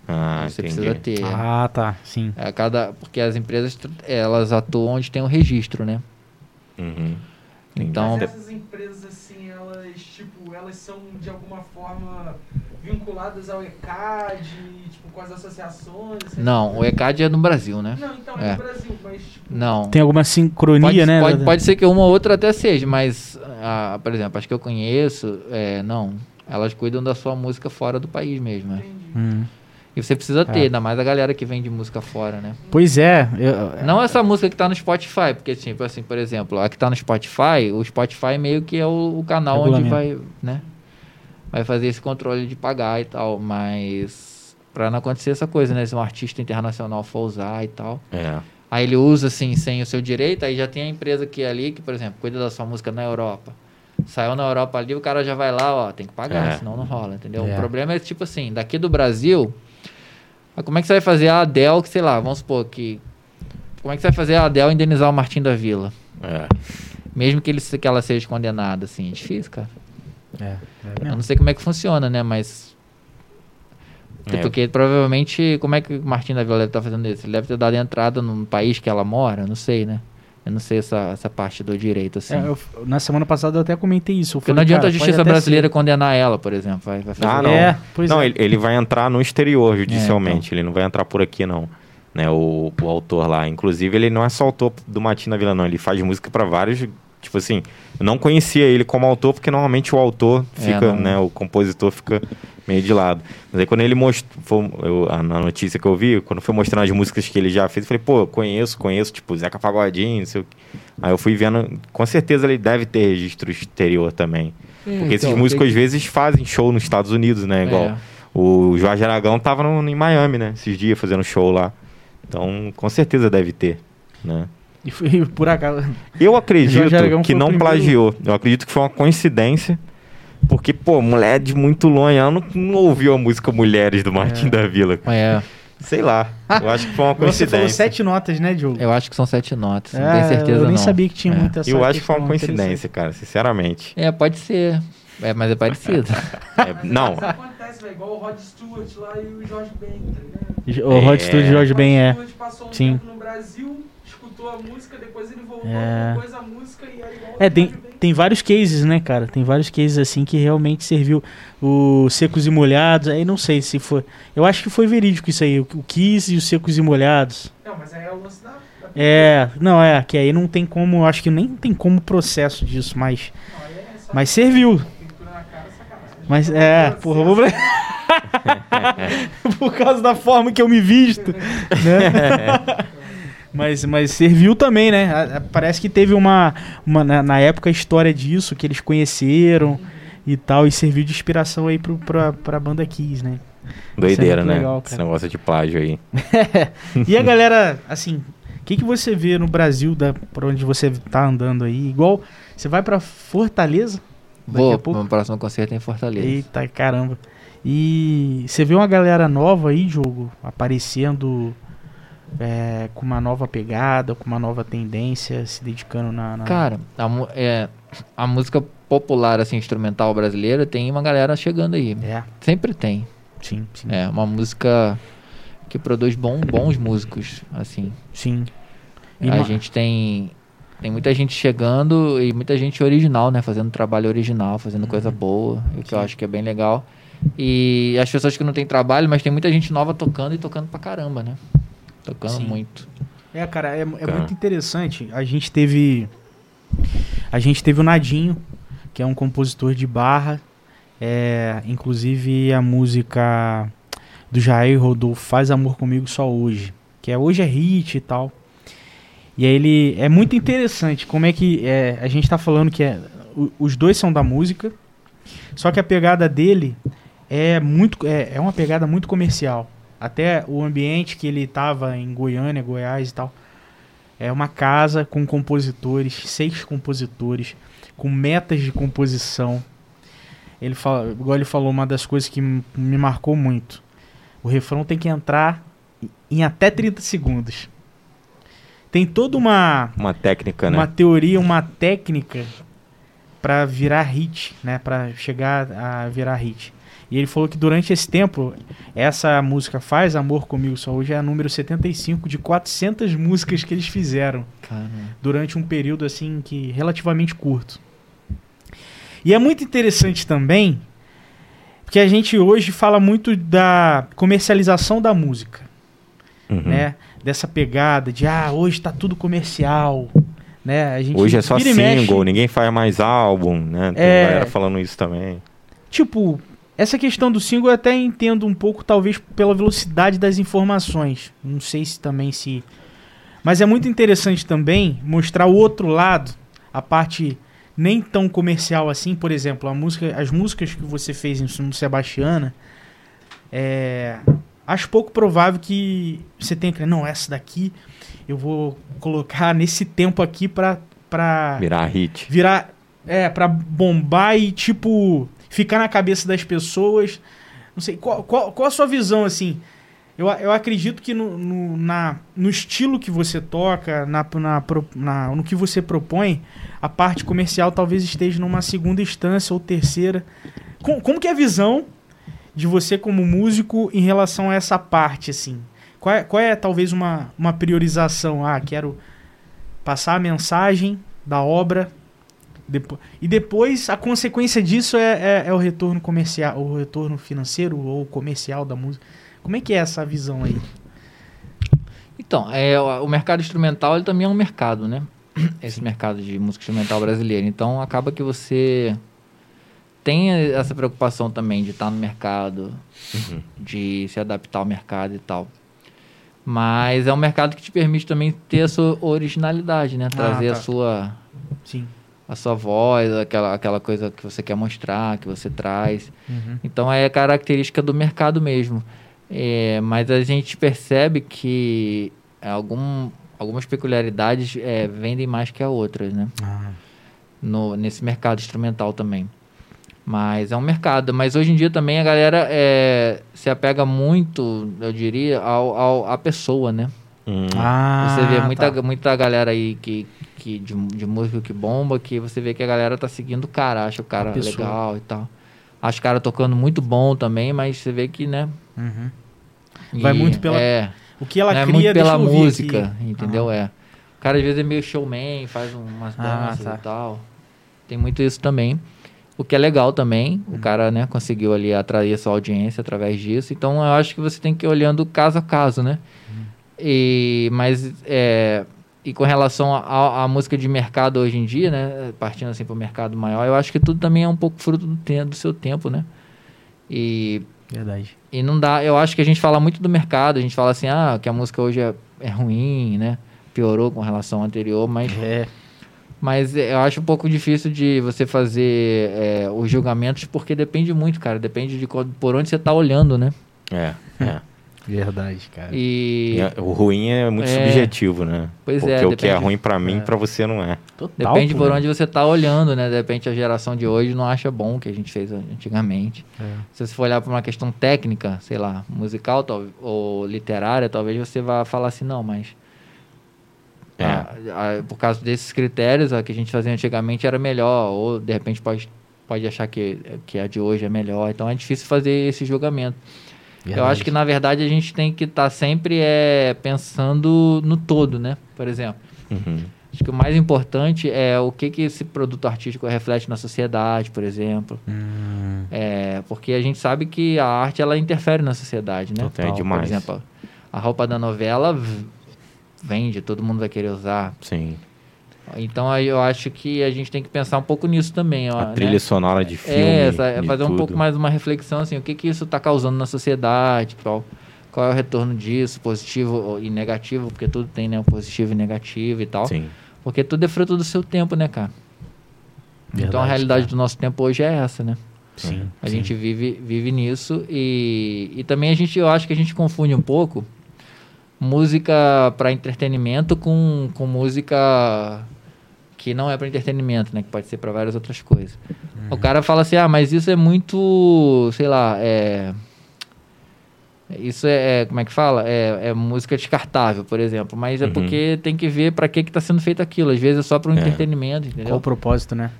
Ah, você entendi. precisa ter. Ah, tá. Sim. É, cada, porque as empresas, elas atuam onde tem o registro, né? Uhum. Então- Mas essas empresas, assim, elas, tipo, elas são de alguma forma vinculadas ao ECAD, tipo, com as associações? assim? Não, o ECAD é no Brasil, né? Não, então, É. no Brasil, mas, tipo... Não. Tem alguma sincronia, Pode, né? pode, pode ser que uma ou outra até seja, mas, ah, por exemplo, as que eu conheço, é, não. Elas cuidam da sua música fora do país mesmo, né? Entendi. Hum. E você precisa ter, É. ainda mais a galera que vem de música fora, né? Pois é. eu- Não essa música que tá no Spotify, porque, tipo assim, por exemplo, a que tá no Spotify, o Spotify meio que é o, o canal onde vai, né? Vai fazer esse controle de pagar e tal, mas pra não acontecer essa coisa, né? Se um artista internacional for usar e tal. É. Aí ele usa assim sem o seu direito, aí já tem a empresa que é ali, que, por exemplo, cuida da sua música na Europa. Saiu na Europa ali, o cara já vai lá, ó, tem que pagar, É. senão não rola, entendeu? É. O problema é tipo assim, daqui do Brasil, ah, como é que você vai fazer a Adele, que sei lá, vamos supor que. Como é que você vai fazer a Adele indenizar o Martim da Vila? É. Mesmo que, ele, se- que ela seja condenada, assim, é difícil, cara. É, é Eu não sei como é que funciona, né? Mas. É. Porque provavelmente, como é que o Martim da Vila deve estar fazendo isso? Ele deve ter dado entrada no país que ela mora? Não sei, né? Eu não sei essa, essa parte do direito, assim. É, eu- na semana passada eu até comentei isso. eu Porque não adianta cara, a justiça brasileira ser. condenar ela, por exemplo. Vai, vai fazer Ah, não. É, pois não, é. ele, ele vai entrar no exterior judicialmente. É, Ele não vai entrar por aqui, não. Né, o, o autor lá. Inclusive, ele não é só autor do Matina Vila, não. Ele faz música pra vários. Tipo assim, eu não conhecia ele como autor, porque normalmente o autor É, fica, não- né? O compositor fica meio de lado. Mas aí quando ele mostrou. Eu, na notícia que eu vi, quando foi mostrando as músicas que ele já fez, eu falei, pô, eu conheço, conheço, tipo, Zeca Pagodinho, não sei o quê. Aí eu fui vendo, com certeza ele deve ter registro exterior também. Porque esses então, músicos tem às vezes fazem show nos Estados Unidos, né? Igual É. o Jorge Aragão tava no, em Miami, né? Esses dias fazendo show lá. Então, com certeza deve ter, né? E foi por acaso. Eu acredito que o não primeiro- plagiou. Eu acredito que foi uma coincidência. Porque, pô, mulher de muito longe, ela não, não ouviu a música Mulheres do Martim da Vila. É, Sei lá. Eu acho que foi uma Você falou coincidência. sete notas, né, Diogo? eu acho que são sete notas, não É, tenho certeza Eu nem não. sabia que tinha É. muita Eu acho que foi uma coincidência, cara, sinceramente. É, pode ser. É, mas é parecido. É, não, Isso acontece, velho, igual o Rod Stewart lá e o Jorge Ben, tá ligado? O Rod É. Studio Jorge Ben é. O Rod Stewart passou um Sim. tempo no Brasil, escutou a música, depois ele voltou, É. compôs a música e era igual É, tem, tem vários cases, né, cara? Tem vários cases assim que realmente serviu. O Secos e Molhados, aí não sei se foi. Eu acho que foi verídico isso aí. O o Kiss e os Secos e Molhados. Não, mas aí é o lance da... da É, não, é, que aí não tem como, acho que nem tem como processo disso, mas, Não, aí é mas serviu. cara. Mas é, porra, vou... por causa da forma que eu me visto, né? mas, mas serviu também, né? Parece que teve uma, uma na, na época a história disso que eles conheceram e tal e serviu de inspiração aí pro, pra, pra banda Kiss, né? doideira, muito né? legal, Esse negócio de plágio aí. E a galera, assim, o que, que você vê no Brasil, da, por onde você tá andando aí? Igual, você vai pra Fortaleza? Daqui Vou, a pouco? meu próximo concerto é em Fortaleza. Eita caramba. E você vê uma galera nova aí, jogo, aparecendo é, com uma nova pegada, com uma nova tendência, se dedicando na. na- Cara, a, é, a música popular, assim, instrumental brasileira, tem uma galera chegando aí. É, Sempre tem. sim, sim. É, uma música que produz bom, bons músicos, assim. Sim. E a ma- gente tem tem muita gente chegando e muita gente original, né, fazendo trabalho original, fazendo coisa boa, o que eu acho que é bem legal. E as pessoas que não têm trabalho, mas tem muita gente nova tocando e tocando pra caramba, né? Tocando Sim. muito. É, cara, é, é Cara. muito interessante. A gente teve. A gente teve o Nadinho, que é um compositor de barra. É, inclusive a música do Jair Rodolfo Faz Amor Comigo Só Hoje. Que é Hoje é Hit e tal. E aí ele. É muito interessante como é que. É, a gente tá falando que é, o- os dois são da música. Só que a pegada dele é muito. É, é uma pegada muito comercial. Até o ambiente que ele tava em Goiânia, Goiás e tal. É uma casa com compositores, seis compositores, com metas de composição. ele fala, igual ele falou, uma das coisas que me marcou muito. O refrão tem que entrar em até 30 segundos. Tem toda uma Uma técnica, né? uma teoria, uma técnica pra virar hit, né? Pra chegar a virar hit. E ele falou que durante esse tempo, essa música Faz Amor Comigo Só Hoje é a número 75 de 400 músicas que eles fizeram Caramba. durante um período assim que relativamente curto. E é muito interessante também, porque a gente hoje fala muito da comercialização da música Uhum. né? Dessa pegada de ah, hoje tá tudo comercial, né? A gente Hoje é só single, mexe. ninguém faz mais álbum, né? Tem É. galera falando isso também. Tipo, essa questão do single eu até entendo um pouco, talvez pela velocidade das informações. Não sei se também se. Mas é muito interessante também mostrar o outro lado, a parte nem tão comercial assim. Por exemplo, a música, as músicas que você fez em no Sebastiana, é, acho pouco provável que você tenha que. Não, essa daqui eu vou colocar nesse tempo aqui pra. pra Virar hit. virar é para bombar e tipo ficar na cabeça das pessoas. Não sei qual, qual, qual a sua visão assim? Eu, eu acredito que no, no, na, no estilo que você toca na, na, na- no que você propõe a parte comercial talvez esteja numa segunda instância ou terceira. Com- como que é a visão de você como músico em relação a essa parte assim? Qual é, qual é talvez uma, uma priorização? Ah quero passar a mensagem da obra depo- e depois a consequência disso é, é, é o retorno comercial, o retorno financeiro ou comercial da música. Como é que é essa visão aí? Então, é, o mercado instrumental ele também é um mercado, né? Esse mercado de música instrumental brasileira. Então, acaba que você tem essa preocupação também de estar no mercado, de se adaptar ao mercado e tal. Mas é um mercado que te permite também ter a sua originalidade, né? Trazer tá. a sua Sim. A sua voz, aquela, aquela coisa que você quer mostrar, que você traz. Uhum. Então é característica do mercado mesmo. É, mas a gente percebe que algum, algumas peculiaridades é, vendem mais que a outras, né? Ah, No, nesse mercado instrumental também. Mas é um mercado. Mas hoje em dia também a galera é, se apega muito, eu diria, ao, ao, à pessoa, né? Hum. Você vê muita, tá. muita galera aí que, que de, de música que bomba, que você vê que a galera tá seguindo o cara, acha o cara legal e tal. Acha o cara tocando muito bom também, mas você vê que, né? Uhum. Vai muito pela- É, O que ela não é cria muito pela música, aqui. entendeu? Ah. É. O cara às vezes é meio showman, faz umas Ah, danças tá. e tal. Tem muito isso também. O que é legal também, Uhum. o cara, né, conseguiu ali atrair a sua audiência através disso. Então eu acho que você tem que ir olhando caso a caso, né? E, mas, é, e com relação à música de mercado hoje em dia, né, partindo assim para o mercado maior, eu acho que tudo também é um pouco fruto do, tempo, do seu tempo, né? E Verdade. e não dá, eu acho que a gente fala muito do mercado, a gente fala assim, ah, que a música hoje é, é ruim, né? Piorou com relação ao anterior, mas, É. mas eu acho um pouco difícil de você fazer é, os julgamentos, porque depende muito, cara. Depende de por onde você tá olhando, né? É, é. Verdade, cara. E E a- o ruim é muito É. subjetivo, né? Pois Porque é, o que é ruim pra mim, é. pra você não é. Total, depende pô, por né? onde você tá olhando, né? De repente a geração de hoje não acha bom o que a gente fez antigamente. É. Se você for olhar para uma questão técnica, sei lá, musical ou literária, talvez você vá falar assim, não, mas É. ah, ah, por causa desses critérios, a que a gente fazia antigamente era melhor, ou de repente pode, pode achar que, que a de hoje é melhor. Então é difícil fazer esse julgamento. Eu acho que na verdade a gente tem que estar sempre é, pensando no todo, né? Por exemplo. Uhum. Acho que o mais importante é o que, que esse produto artístico reflete na sociedade, por exemplo. Hum, É, porque a gente sabe que a arte ela interfere na sociedade, né? Total, é demais. Por exemplo, a roupa da novela vende, todo mundo vai querer usar. Sim. Então aí eu acho que a gente tem que pensar um pouco nisso também. ó, A né? trilha sonora de filme. É, essa- é de fazer um tudo. pouco mais uma reflexão assim, o que que isso está causando na sociedade, qual, qual é o retorno disso, positivo e negativo, porque tudo tem, né, positivo e negativo e tal. Sim. Porque tudo é fruto do seu tempo, né, cara? então a Verdade, realidade cara. do nosso tempo hoje é essa, né? Sim. A sim. gente vive, vive nisso e, e também a gente, eu acho que a gente confunde um pouco música para entretenimento com, com música que não é para entretenimento, né? Que pode ser para várias outras coisas. O cara fala assim, ah, mas isso é muito, sei lá, é... Isso é, é- como é que fala? É, é música descartável, por exemplo. Mas é Uhum. porque tem que ver para que que tá sendo feito aquilo. Às vezes é só para um É. entretenimento, entendeu? Qual o propósito, né?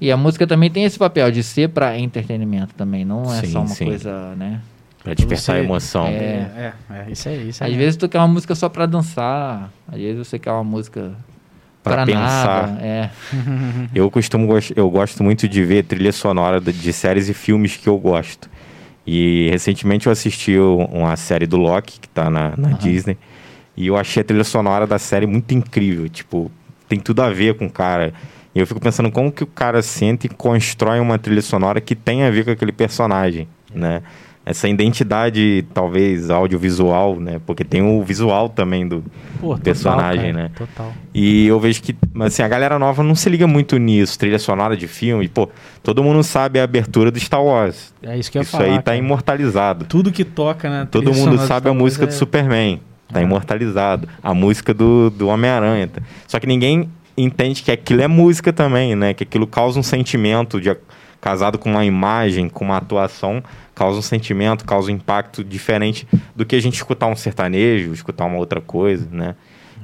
E a música também tem esse papel de ser para entretenimento também. Não é Sim, só uma sim. coisa, né? Pra despertar Você- emoção. É. É, é, isso aí, isso aí. Às vezes tu quer uma música só para dançar. Às vezes você quer uma música Pra para pensar. nada. É. Eu costumo eu gosto muito de ver trilha sonora de, séries e filmes que eu gosto. E recentemente eu assisti uma série do Loki, que tá na, na Aham. Disney, e eu achei a trilha sonora da série muito incrível. Tipo, tem tudo a ver com o cara. E eu fico pensando como que o cara sente e constrói uma trilha sonora que tem a ver com aquele personagem, né? Essa identidade, talvez, audiovisual, né? Porque tem o visual também do, Pô, total, personagem, cara, né? Total. e eu vejo que, assim, a galera nova não se liga muito nisso, trilha sonora de filme. Pô, todo mundo sabe a abertura do Star Wars. É isso que eu Isso falar, aí tá cara. imortalizado. Tudo que toca, né? Todo mundo sabe a música é- do Superman. Tá Ah. imortalizado. A música do, do Homem-Aranha. tá? Só que ninguém entende que aquilo é música também, né? Que aquilo causa um sentimento de casado com uma imagem, com uma atuação, causa um sentimento, causa um impacto diferente do que a gente escutar um sertanejo, escutar uma outra coisa, né?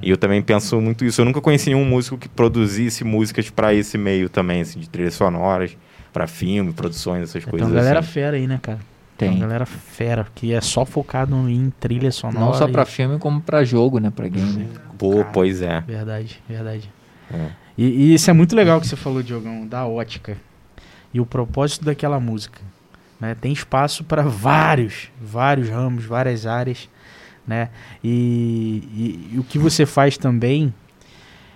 E eu também penso muito isso. Eu nunca conheci nenhum músico que produzisse músicas para esse meio também, assim, de trilhas sonoras, para filme, produções, essas Tem coisas uma galera assim. fera aí, né, cara? Tem. uma galera fera, que é só focado em trilha sonora. Não só e- para filme, como para jogo, né? Para game. Pô, Cara. pois é. Verdade, verdade. É. E, e isso é muito legal que você falou, Diogão, da ótica. E o propósito daquela música. Né? Tem espaço para vários, vários ramos, várias áreas. Né? E, e- e o que você faz também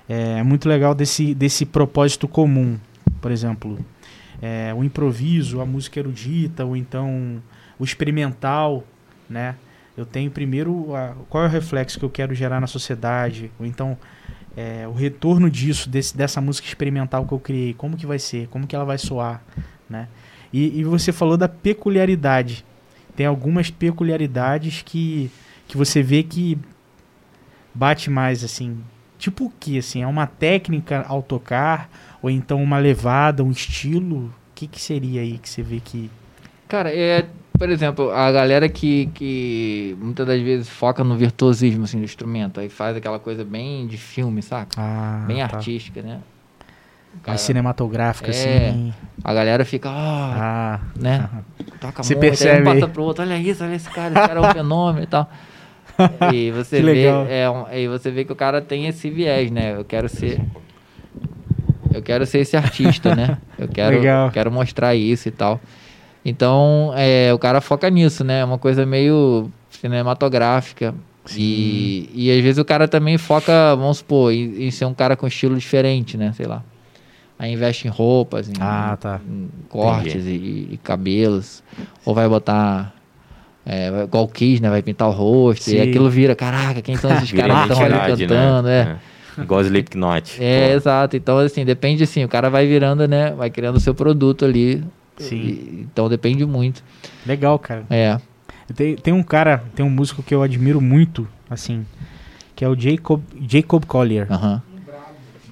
é muito legal desse, desse propósito comum. Por exemplo, é, o improviso, a música erudita, ou então o experimental, né? Eu tenho primeiro a- qual é o reflexo que eu quero gerar na sociedade, ou então é, o retorno disso, desse, dessa música experimental que eu criei, como que vai ser, como que ela vai soar, né? E, e você falou da peculiaridade. Tem algumas peculiaridades que, que você vê que bate mais, assim. Tipo o que, assim? É uma técnica ao tocar? Ou então uma levada, um estilo? O que, que seria aí que você vê que... Cara, é, por exemplo, a galera que, que muitas das vezes foca no virtuosismo assim, do instrumento, aí faz aquela coisa bem de filme, saca? Ah, bem tá. artística, né? Cara- Mais cinematográfica, É. assim. a galera fica, ah, Ah, né? Toca Você muito, aí percebe um passa pro outro, olha isso, olha esse cara, esse cara é um fenômeno e tal. E você Que vê, legal. é, um, e você vê que o cara tem esse viés, né? Eu quero ser eu quero ser esse artista, né? Eu quero, Legal. quero mostrar isso e tal. Então, é, o cara foca nisso, né? É uma coisa meio cinematográfica. E, e às vezes o cara também foca, vamos supor, em, em ser um cara com estilo diferente, né? Sei lá. Aí investe em roupas, em, Ah, tá. em cortes e, e cabelos. Ou vai botar. É, igual o Kiss, né? Vai pintar o rosto. Sim. E aquilo vira, caraca, quem são esses caras que estão ali identidade, cantando? Né? É. Igual Slipknot. É, Pô. exato. Então, assim, depende assim, o cara vai virando, né? Vai criando o seu produto ali. Sim. E- então depende muito. Legal, cara. É. Tem, tem um cara, tem um músico que eu admiro muito, assim, que é o Jacob, Jacob Collier.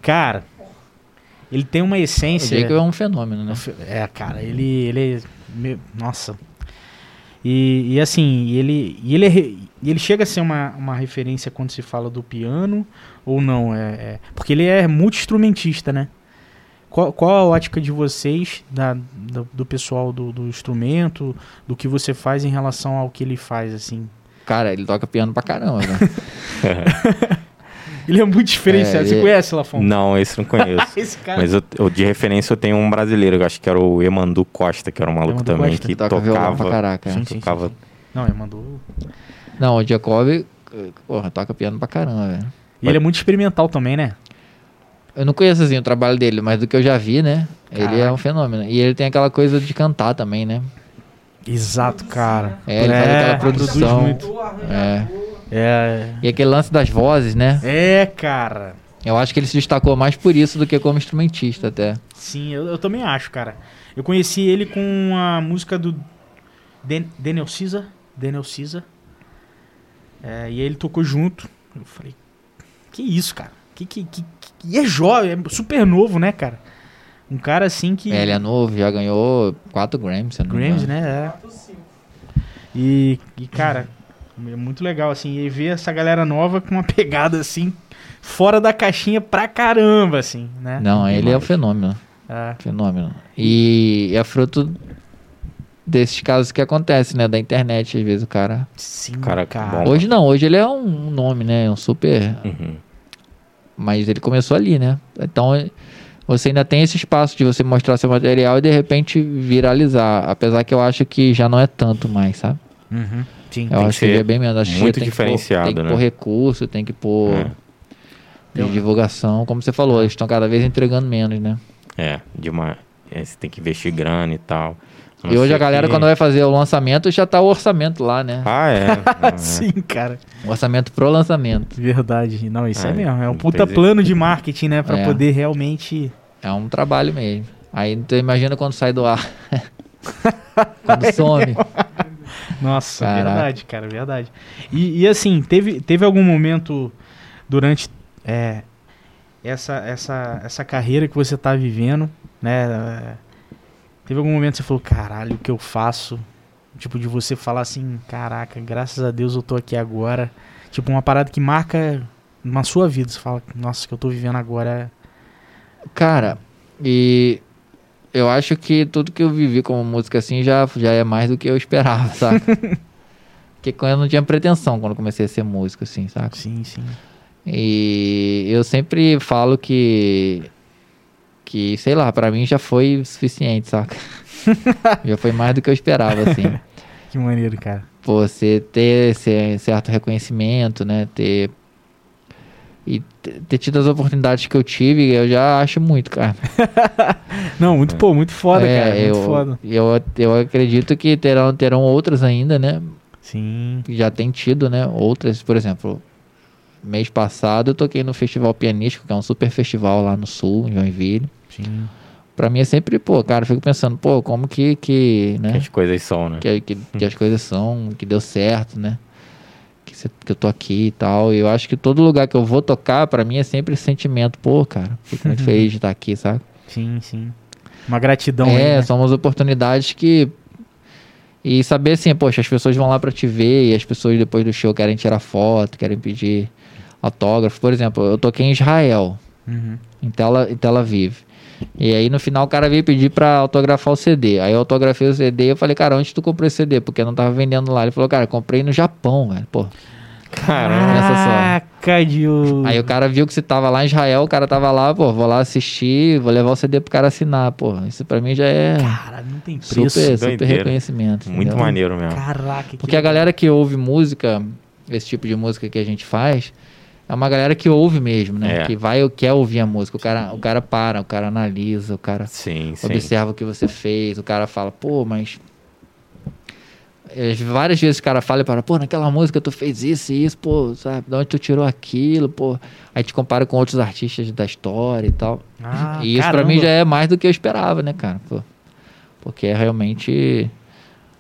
Cara, ele tem uma O essência... Jacob é um fenômeno, né? É, cara, ele, ele é. meu- nossa. E, e assim, ele, e ele, é e ele chega a ser uma, uma referência quando se fala do piano ou não? É, é- porque ele é multi-instrumentista, né? Qual, qual a ótica de vocês, da, do, do pessoal do, do instrumento, do que você faz em relação ao que ele faz, assim? Cara, ele toca piano pra caramba, né? Ele é muito diferenciado. É, você ele- conhece, Lafon? Não, esse não conheço. Esse cara. Mas eu, eu- de referência eu tenho um brasileiro, eu acho que era o Emandu Costa, que era um maluco Emandu também Costa. que toca violão pra tocava. caraca. Sim, sim, sim, tocava sim. Não, ele mandou. Não, o Jacob, eh, porra, toca piano pra caramba, velho. E ele é muito experimental também, né? Eu não conheço assim o trabalho dele, mas do que eu já vi, né? Ele é Caraca. um fenômeno. E ele tem aquela coisa de cantar também, né? Exato, cara. É, ele faz aquela produz produção. muito. É. É, E aquele lance das vozes, né? é, cara. Eu acho que ele se destacou mais por isso do que como instrumentista até. Sim, eu, eu também acho, cara. Eu conheci ele com a música do Dan- Daniel Caesar. Daniel Caesar. É, e aí ele tocou junto. Eu falei, que isso, cara? Que, que, que- e é jovem, é super novo, né, cara? Um cara assim que. É, ele é novo, já ganhou 4 Grammys, se eu não me Grammys, né? É. E, e, cara, é muito legal, assim, e ver essa galera nova com uma pegada, assim, fora da caixinha pra caramba, assim, né? Não, ele é um Demais. fenômeno. É. Fenômeno. E é fruto desses casos que acontecem, né? Da internet, às vezes o cara. Sim, Cara, cara. Hoje não, hoje ele é um nome, né? Um super. Uhum. Mas ele começou ali, né? Então você ainda tem esse espaço de você mostrar seu material e de repente viralizar. Apesar que eu acho que já não é tanto mais, sabe? Uhum. Sim. Eu que acho que ser é bem menos. Acho que muito tem que pôr- diferenciado, tem que né? pôr recurso, tem que pôr É. divulgação. Como você falou, eles estão cada vez entregando menos, né? É, de uma. é, você tem que investir grana e tal. Não e hoje a galera, que- quando vai fazer o lançamento, já tá o orçamento lá, né? Ah, é. é. Sim, cara. O orçamento pro lançamento. Verdade. Não, isso é, É, mesmo. É um puta plano de marketing, né? Pra É. poder realmente. É um trabalho mesmo. Aí tu imagina quando sai do ar. quando some. Nossa, Caraca. verdade, cara, verdade. E, e, assim, teve, teve algum momento durante é, essa, essa, essa carreira que você tá vivendo, né? É, Teve algum momento que você falou, caralho, o que eu faço? Tipo, de você falar assim, caraca, graças a Deus eu tô aqui agora. Tipo, uma parada que marca na sua vida. Você fala, nossa, o que eu tô vivendo agora Cara, e eu acho que tudo que eu vivi como música assim já, já é mais do que eu esperava, saca? Porque quando eu não tinha pretensão quando comecei a ser músico, assim, é. saca? Sim, sim. E eu sempre falo que. Que, sei lá, pra mim já foi suficiente, saca? já foi mais do que eu esperava, assim. Que maneiro, cara. Pô, você ter esse certo reconhecimento, né? Ter. E ter tido as oportunidades que eu tive, eu já acho muito, cara. Não, muito, pô, muito foda, É, cara. Muito eu, foda. Eu, eu acredito que terão, terão outras ainda, né? Sim. Já tem tido, né? Outras, por exemplo, mês passado eu toquei no Festival Pianístico, que é um super festival lá no sul, em Joinville. Sim. Pra mim é sempre, pô, cara, eu fico pensando, pô, como que, que Que né? as coisas são, né? Que, que, que as coisas são, que deu certo, né? Que, cê- que eu tô aqui e tal. E eu acho que todo lugar que eu vou tocar, pra mim é sempre esse sentimento, pô, cara, fico muito feliz de estar aqui, sabe? Sim, sim. Uma gratidão é, aí, né? são umas oportunidades que. E saber assim, poxa, as pessoas vão lá pra te ver e as pessoas depois do show querem tirar foto, querem pedir autógrafo. Por exemplo, eu toquei em Israel, Uhum. em Tel, em Tel Aviv. E aí no final o cara veio pedir pra autografar o CD. Aí eu autografei o CD e eu falei, cara, onde tu comprou esse CD? Porque não tava vendendo lá. Ele falou, cara, comprei no Japão, velho. Pô. Caramba. Caraca, Diogo. Aí o cara viu que você tava lá em Israel, o cara tava lá, pô, vou lá assistir, vou levar o CD pro cara assinar, pô. Isso pra mim já é Cara, não tem super, preço. super doideira. reconhecimento. Muito entendeu? maneiro mesmo. Caraca, que Porque a galera que ouve música, esse tipo de música que a gente faz, é uma galera que ouve mesmo, né? É. Que vai quer ouvir a música. O cara, o cara para, o cara analisa, o cara Sim, sim. observa o que você fez, o cara fala, pô, mas. É, Várias vezes o cara fala e para, pô, naquela música tu fez isso e isso, pô, sabe? De onde tu tirou aquilo, pô. Aí te compara com outros artistas da história e tal. Ah, e isso pra caramba. mim já é mais do que eu esperava, né, cara? Pô, porque é realmente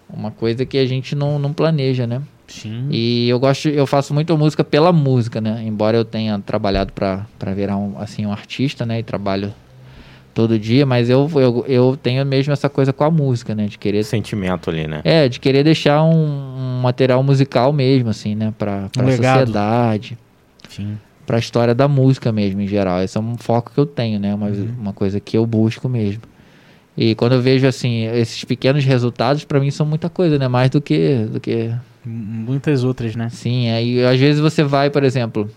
uma coisa que a gente não, não planeja, né? Sim. E eu gosto, eu faço muito música pela música, né? Embora eu tenha trabalhado pra pra virar um, assim, um artista, né? E trabalho todo dia, mas eu, eu, eu tenho mesmo essa coisa com a música, né? De querer Sentimento ali, né? é, de querer deixar um, um material musical mesmo, assim, né? Pra, pra legado. sociedade, Sim. pra história da música mesmo, em geral. Esse é um foco que eu tenho, né? Uma, uma coisa que eu busco mesmo. E quando eu vejo, assim, esses pequenos resultados, pra mim são muita coisa, né? Mais do que, do que Muitas outras, né? Sim, aí às vezes você vai, por exemplo,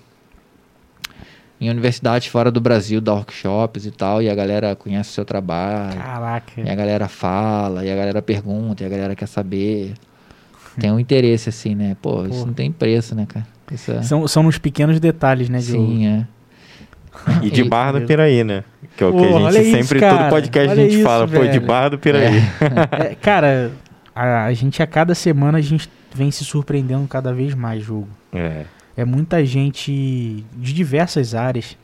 em universidades fora do Brasil, dá workshops e tal, e a galera conhece o seu trabalho, Caraca. e a galera fala, e a galera pergunta, e a galera quer saber. Tem um interesse assim, né? Pô, isso Pô. não tem preço, né, cara? Isso é... São, são nos pequenos detalhes, né, Diogo? Sim, é. E de Barra do Piraí, né? Que é o que Pô, a gente isso, sempre, cara. todo podcast a Olha gente isso, fala, pô, de velho. Barra do Piraí. É, cara, a, a gente a cada semana a gente vem se surpreendendo cada vez mais, jogo. É. É muita gente de diversas áreas,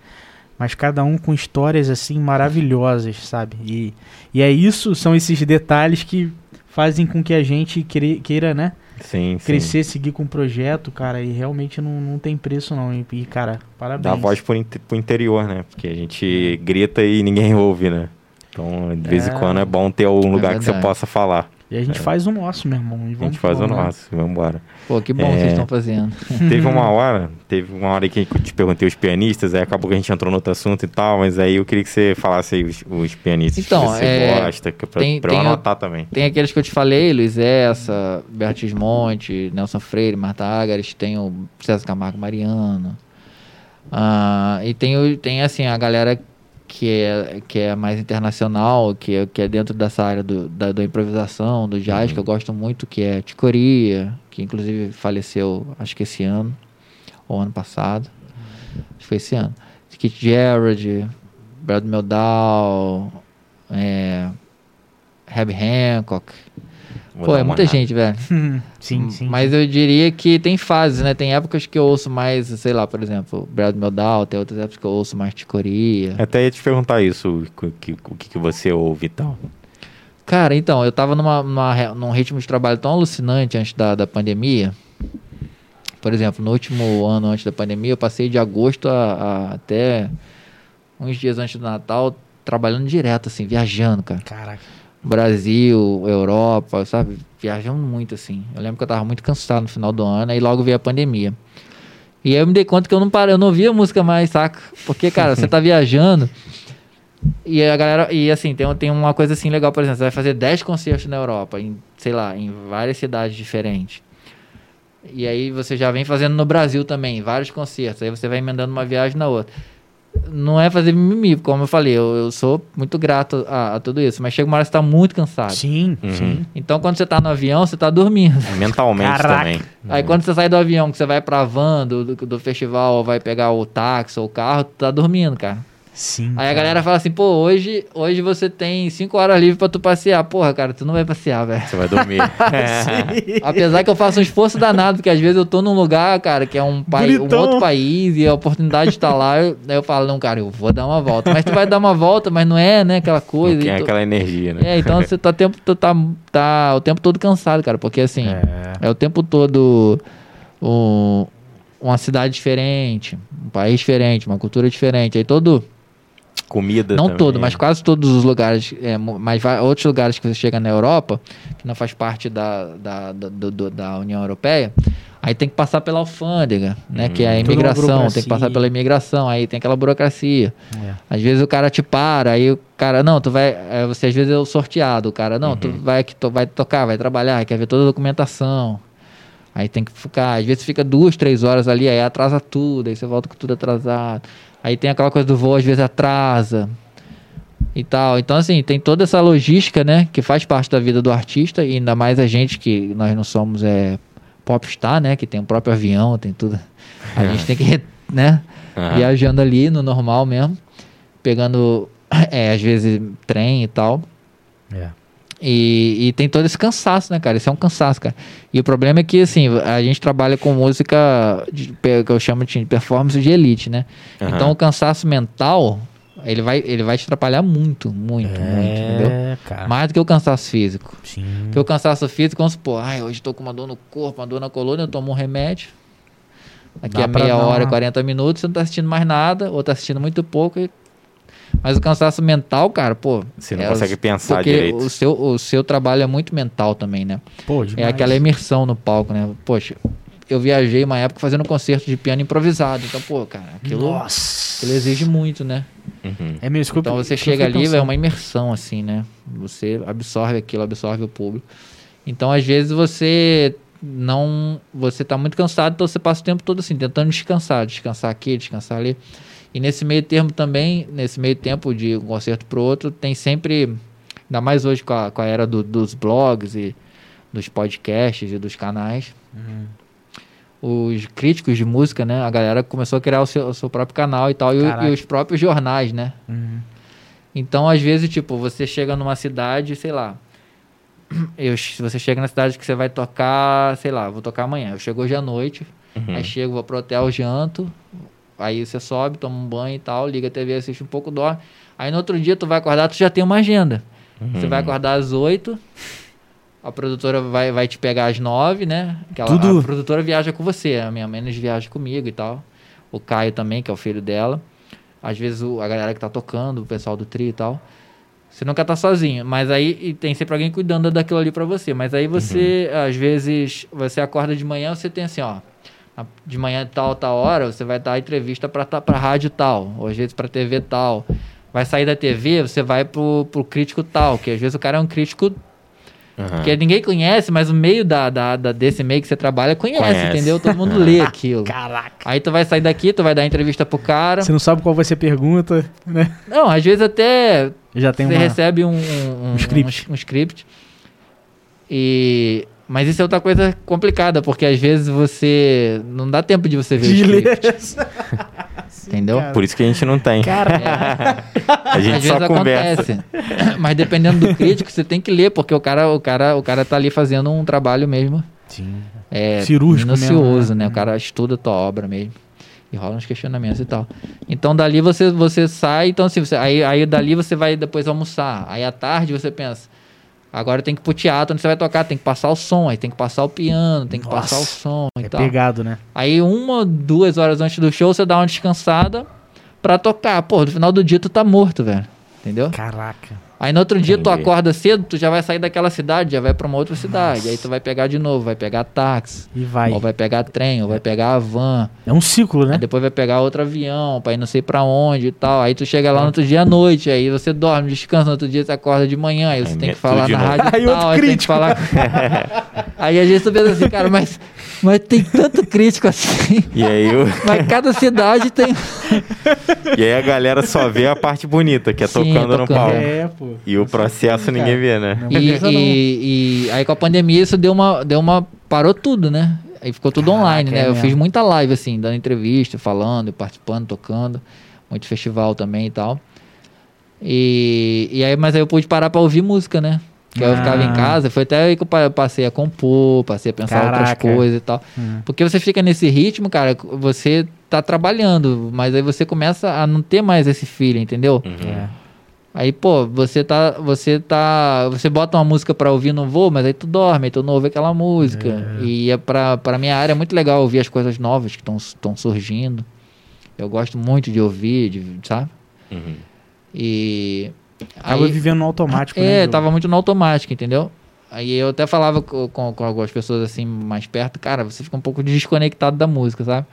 mas cada um com histórias assim maravilhosas, sabe? E, e é isso, são esses detalhes que fazem com que a gente queira, né? Sim, sim. Crescer, seguir com o projeto, cara, e realmente não, não tem preço não. E, cara, parabéns. Dá voz pro, inte- pro interior, né? Porque a gente grita e ninguém ouve, né? Então, de vez em É. quando é bom ter um lugar que você possa falar. E a gente faz o nosso, meu irmão. E A gente faz que o nosso, vamos embora. Pô, que bom que É. vocês estão fazendo. Teve uma hora, teve uma hora que eu te perguntei os pianistas, aí acabou que a gente entrou no outro assunto e tal, mas aí eu queria que você falasse aí os, os pianistas Então, que você é, gosta, que é pra, tem- pra eu tem o- anotar também. Tem aqueles que eu te falei, Luiz Essa, Beatriz Monte, Nelson Freire, Marta Agares, tem o César Camargo Mariano. Ah, e tem, o- tem assim, a galera que é, que é mais internacional, que é, que é dentro dessa área do, da, da improvisação, do jazz, Uhum. que eu gosto muito, que é Ticoria, que inclusive faleceu, acho que esse ano, ou ano passado. Acho que foi esse ano. Kit Jarrett, Brad Meldau, é, Hancock. Vou Pô, é muita olhada. gente, velho. sim, sim. Mas eu diria que tem fases, né? Tem épocas que eu ouço mais, sei lá, por exemplo, Brad Meldau, tem outras épocas que eu ouço mais Ticoria. Até ia te perguntar isso, o que, o que, que você ouve e tal. Cara, então, eu tava numa, numa num ritmo de trabalho tão alucinante antes da, da pandemia. Por exemplo, no último ano antes da pandemia, eu passei de agosto a, a até uns dias antes do Natal trabalhando direto, assim, viajando, cara. Caraca. Brasil, Europa, sabe? Viajando muito, assim. Eu lembro que eu tava muito cansado no final do ano, aí logo veio a pandemia. E aí eu me dei conta que eu não parei, eu não ouvia música mais, saca? Porque, cara, você tá viajando. E a galera. E assim, tem, tem uma coisa assim legal, por exemplo, você vai fazer 10 concertos na Europa, em, sei lá, em várias cidades diferentes. E aí você já vem fazendo no Brasil também, vários concertos. Aí você vai emendando uma viagem na outra. Não é fazer mimimi, como eu falei, eu, eu sou muito grato a, a tudo isso, mas chega uma hora que você tá muito cansado. Sim, Uhum. sim. Então quando você tá no avião, você tá dormindo. Mentalmente Caraca. também. Aí quando você sai do avião, que você vai pra van do, do, do festival, ou vai pegar o táxi ou o carro, tu tá dormindo, cara. Sim. Aí a cara. galera fala assim, pô, hoje, hoje você tem 5 horas livres pra tu passear. Porra, cara, tu não vai passear, velho. Você vai dormir. É. Apesar que eu faço um esforço danado, porque às vezes eu tô num lugar, cara, que é um, pai, um outro país e a oportunidade de estar lá, eu, aí eu falo, não, cara, eu vou dar uma volta. Mas tu vai dar uma volta, mas não é, né, aquela coisa. Não tem tu- aquela energia, né? É, então você tá, tempo, tu tá, tá o tempo todo cansado, cara, porque assim, É. é, o tempo todo um- uma cidade diferente, um país diferente, uma cultura diferente. Aí todo, Comida não também. todo, mas quase todos os lugares, é, mas vai- outros lugares que você chega na Europa, que não faz parte da, da, da, do- do- da União Europeia, aí tem que passar pela alfândega, né? Uhum. Que é a uma imigração, tem que passar pela imigração, aí tem aquela burocracia. É. Às vezes o cara te para, aí o cara, não, tu vai. é, Você às vezes é o sorteado, o cara, não, tu Uhum. vai, que tu vai tocar, vai trabalhar, quer ver toda a documentação. Aí tem que ficar, às vezes fica duas, três horas ali, aí atrasa tudo, aí você volta com tudo atrasado. Aí tem aquela coisa do voo, às vezes atrasa e tal. Então, assim, tem toda essa logística, né, que faz parte da vida do artista, e ainda mais a gente que nós não somos é, popstar, né, que tem o próprio avião, tem tudo. A gente tem que, né, Aham. viajando ali no normal mesmo, pegando, é, às vezes, trem e tal. É. E, e tem todo esse cansaço, né, cara? Isso é um cansaço, cara. E o problema é que, assim, a gente trabalha com música de- que eu chamo de performance de elite, né? Aham. Então o cansaço mental, ele vai, ele vai te atrapalhar muito, muito, muito, entendeu? É, cara. Mais do que o cansaço físico. Sim. Porque o cansaço físico, vamos supor, ai, hoje tô com uma dor no corpo, uma dor na coluna, eu tomo um remédio. Daqui Dá a meia hora, uma- 40 minutos, você não tá assistindo mais nada, ou tá assistindo muito pouco. e- Mas o cansaço mental, cara, pô. Você não é consegue pensar porque direito. O seu, o seu trabalho é muito mental também, né? Pô, É demais. aquela imersão no palco, né? Poxa, eu viajei uma época fazendo um concerto de piano improvisado. Então, pô, cara, aquilo, Nossa. aquilo exige muito, né? Uhum. É mesmo, desculpa. Então você chega ali, é uma imersão, assim, né? Você absorve aquilo, absorve o público. Então, às vezes, você não. Você tá muito cansado, então você passa o tempo todo assim, tentando descansar, descansar aqui, descansar ali. E nesse meio termo também, nesse meio tempo de um concerto pro outro, tem sempre. Ainda mais hoje com a, com a era do- dos blogs e dos podcasts e dos canais. Os críticos de música, né? A galera começou a criar o seu, o seu próprio canal e tal. E, e os próprios jornais, né? Uhum. Então, às vezes, tipo, você chega numa cidade, sei lá. Eu, se você chega na cidade que você vai tocar, sei lá, vou tocar amanhã. Eu chego hoje à noite, Uhum. aí chego, vou pro hotel, janto. Aí você sobe, toma um banho e tal, liga a TV, assiste um pouco, dorme. Aí no outro dia tu vai acordar, tu já tem uma agenda. Você Uhum. vai acordar às 8. a produtora vai, vai te pegar às nove, né? Que ela- Tudo- A produtora viaja com você, a minha menos viaja comigo e tal. O Caio também, que é o filho dela. Às vezes o- a galera que tá tocando, o pessoal do trio e tal. Você nunca tá sozinho, mas aí e tem sempre alguém cuidando daquilo ali pra você. Mas aí você, às vezes, você acorda de manhã, você tem assim, ó. De manhã tal, tal hora, você vai dar entrevista pra, ta- pra rádio tal, ou às vezes pra TV tal. Vai sair da TV, você vai pro, pro crítico tal, que às vezes o cara é um crítico Aham. que ninguém conhece, mas o meio da, da, da- desse meio que você trabalha conhece, Conhece. entendeu? Todo mundo lê aquilo. Caraca. Aí tu vai sair daqui, tu vai dar entrevista pro cara. Você não sabe qual vai ser a pergunta, né? Não, às vezes até Já tem você uma... recebe um, um, Um script. um, um script. E mas isso é outra coisa complicada, porque às vezes você não dá tempo de você ver de o ler. script, entendeu? cara. Por isso que a gente não tem. a gente às só vezes conversa. acontece. Mas dependendo do crítico, você tem que ler, porque o cara, o cara, o cara tá ali fazendo um trabalho mesmo Sim. é, Cirúrgico minucioso, mesmo, né? né? O cara estuda a tua obra mesmo. E rola uns questionamentos e tal. Então dali você, você sai, então assim, você, aí, aí dali você vai depois almoçar. Aí à tarde você pensa, agora tem que ir pro teatro onde você vai tocar, tem que passar o som, aí tem que passar o piano, tem que Nossa, passar o som e É tal. pegado, né? Aí uma, duas horas antes do show você dá uma descansada pra tocar. Pô, no final do dia tu tá morto, velho. Entendeu? Caraca. Aí no outro dia tu Entendi. acorda cedo, tu já vai sair daquela cidade, já vai pra uma outra cidade. Aí tu vai pegar de novo, vai pegar táxi, E vai. ou vai pegar trem, ou vai pegar a van. É um ciclo, né? Aí depois vai pegar outro avião pra ir não sei pra onde e tal. Aí tu chega lá no outro dia à noite, aí você dorme, descansa, no outro dia você acorda de manhã, aí você Aí tem é que falar na novo. rádio Aí e tal, outro aí tem que crítico. falar. aí a gente tu pensa assim, cara, mas, mas tem tanto crítico assim. E aí, o- Mas cada cidade tem. e aí a galera só vê a parte bonita, que é Sim, tocando no tocando. palco. É, pô. E o processo ninguém vê, né? Não, E, não. e, e aí com a pandemia isso deu uma, deu uma. parou tudo, né? Aí ficou tudo Caraca, online, é né? Eu mesmo. fiz muita live, assim, dando entrevista, falando, participando, tocando. Muito festival também e tal. E, e aí, mas aí eu pude parar pra ouvir música, né? Que aí eu ficava em Ah. casa, foi até aí que eu pa- passei a compor, passei a pensar outras Caraca. coisas e tal. Hum. Porque você fica nesse ritmo, cara, você tá trabalhando, mas aí você começa a não ter mais esse feeling, entendeu? Uhum. É. Aí, pô, você tá. Você tá. Você bota uma música pra ouvir no voo, mas aí tu dorme, aí tu não ouve aquela música. E é pra, pra minha área é muito legal ouvir as coisas novas que estão surgindo. Eu gosto muito de ouvir, de, sabe? Uhum. E. Acaba aí- vivendo no automático, né? é, Diogo? tava muito no automático, entendeu? Aí eu até falava co- com, com algumas pessoas assim mais perto, cara, você fica um pouco desconectado da música, sabe?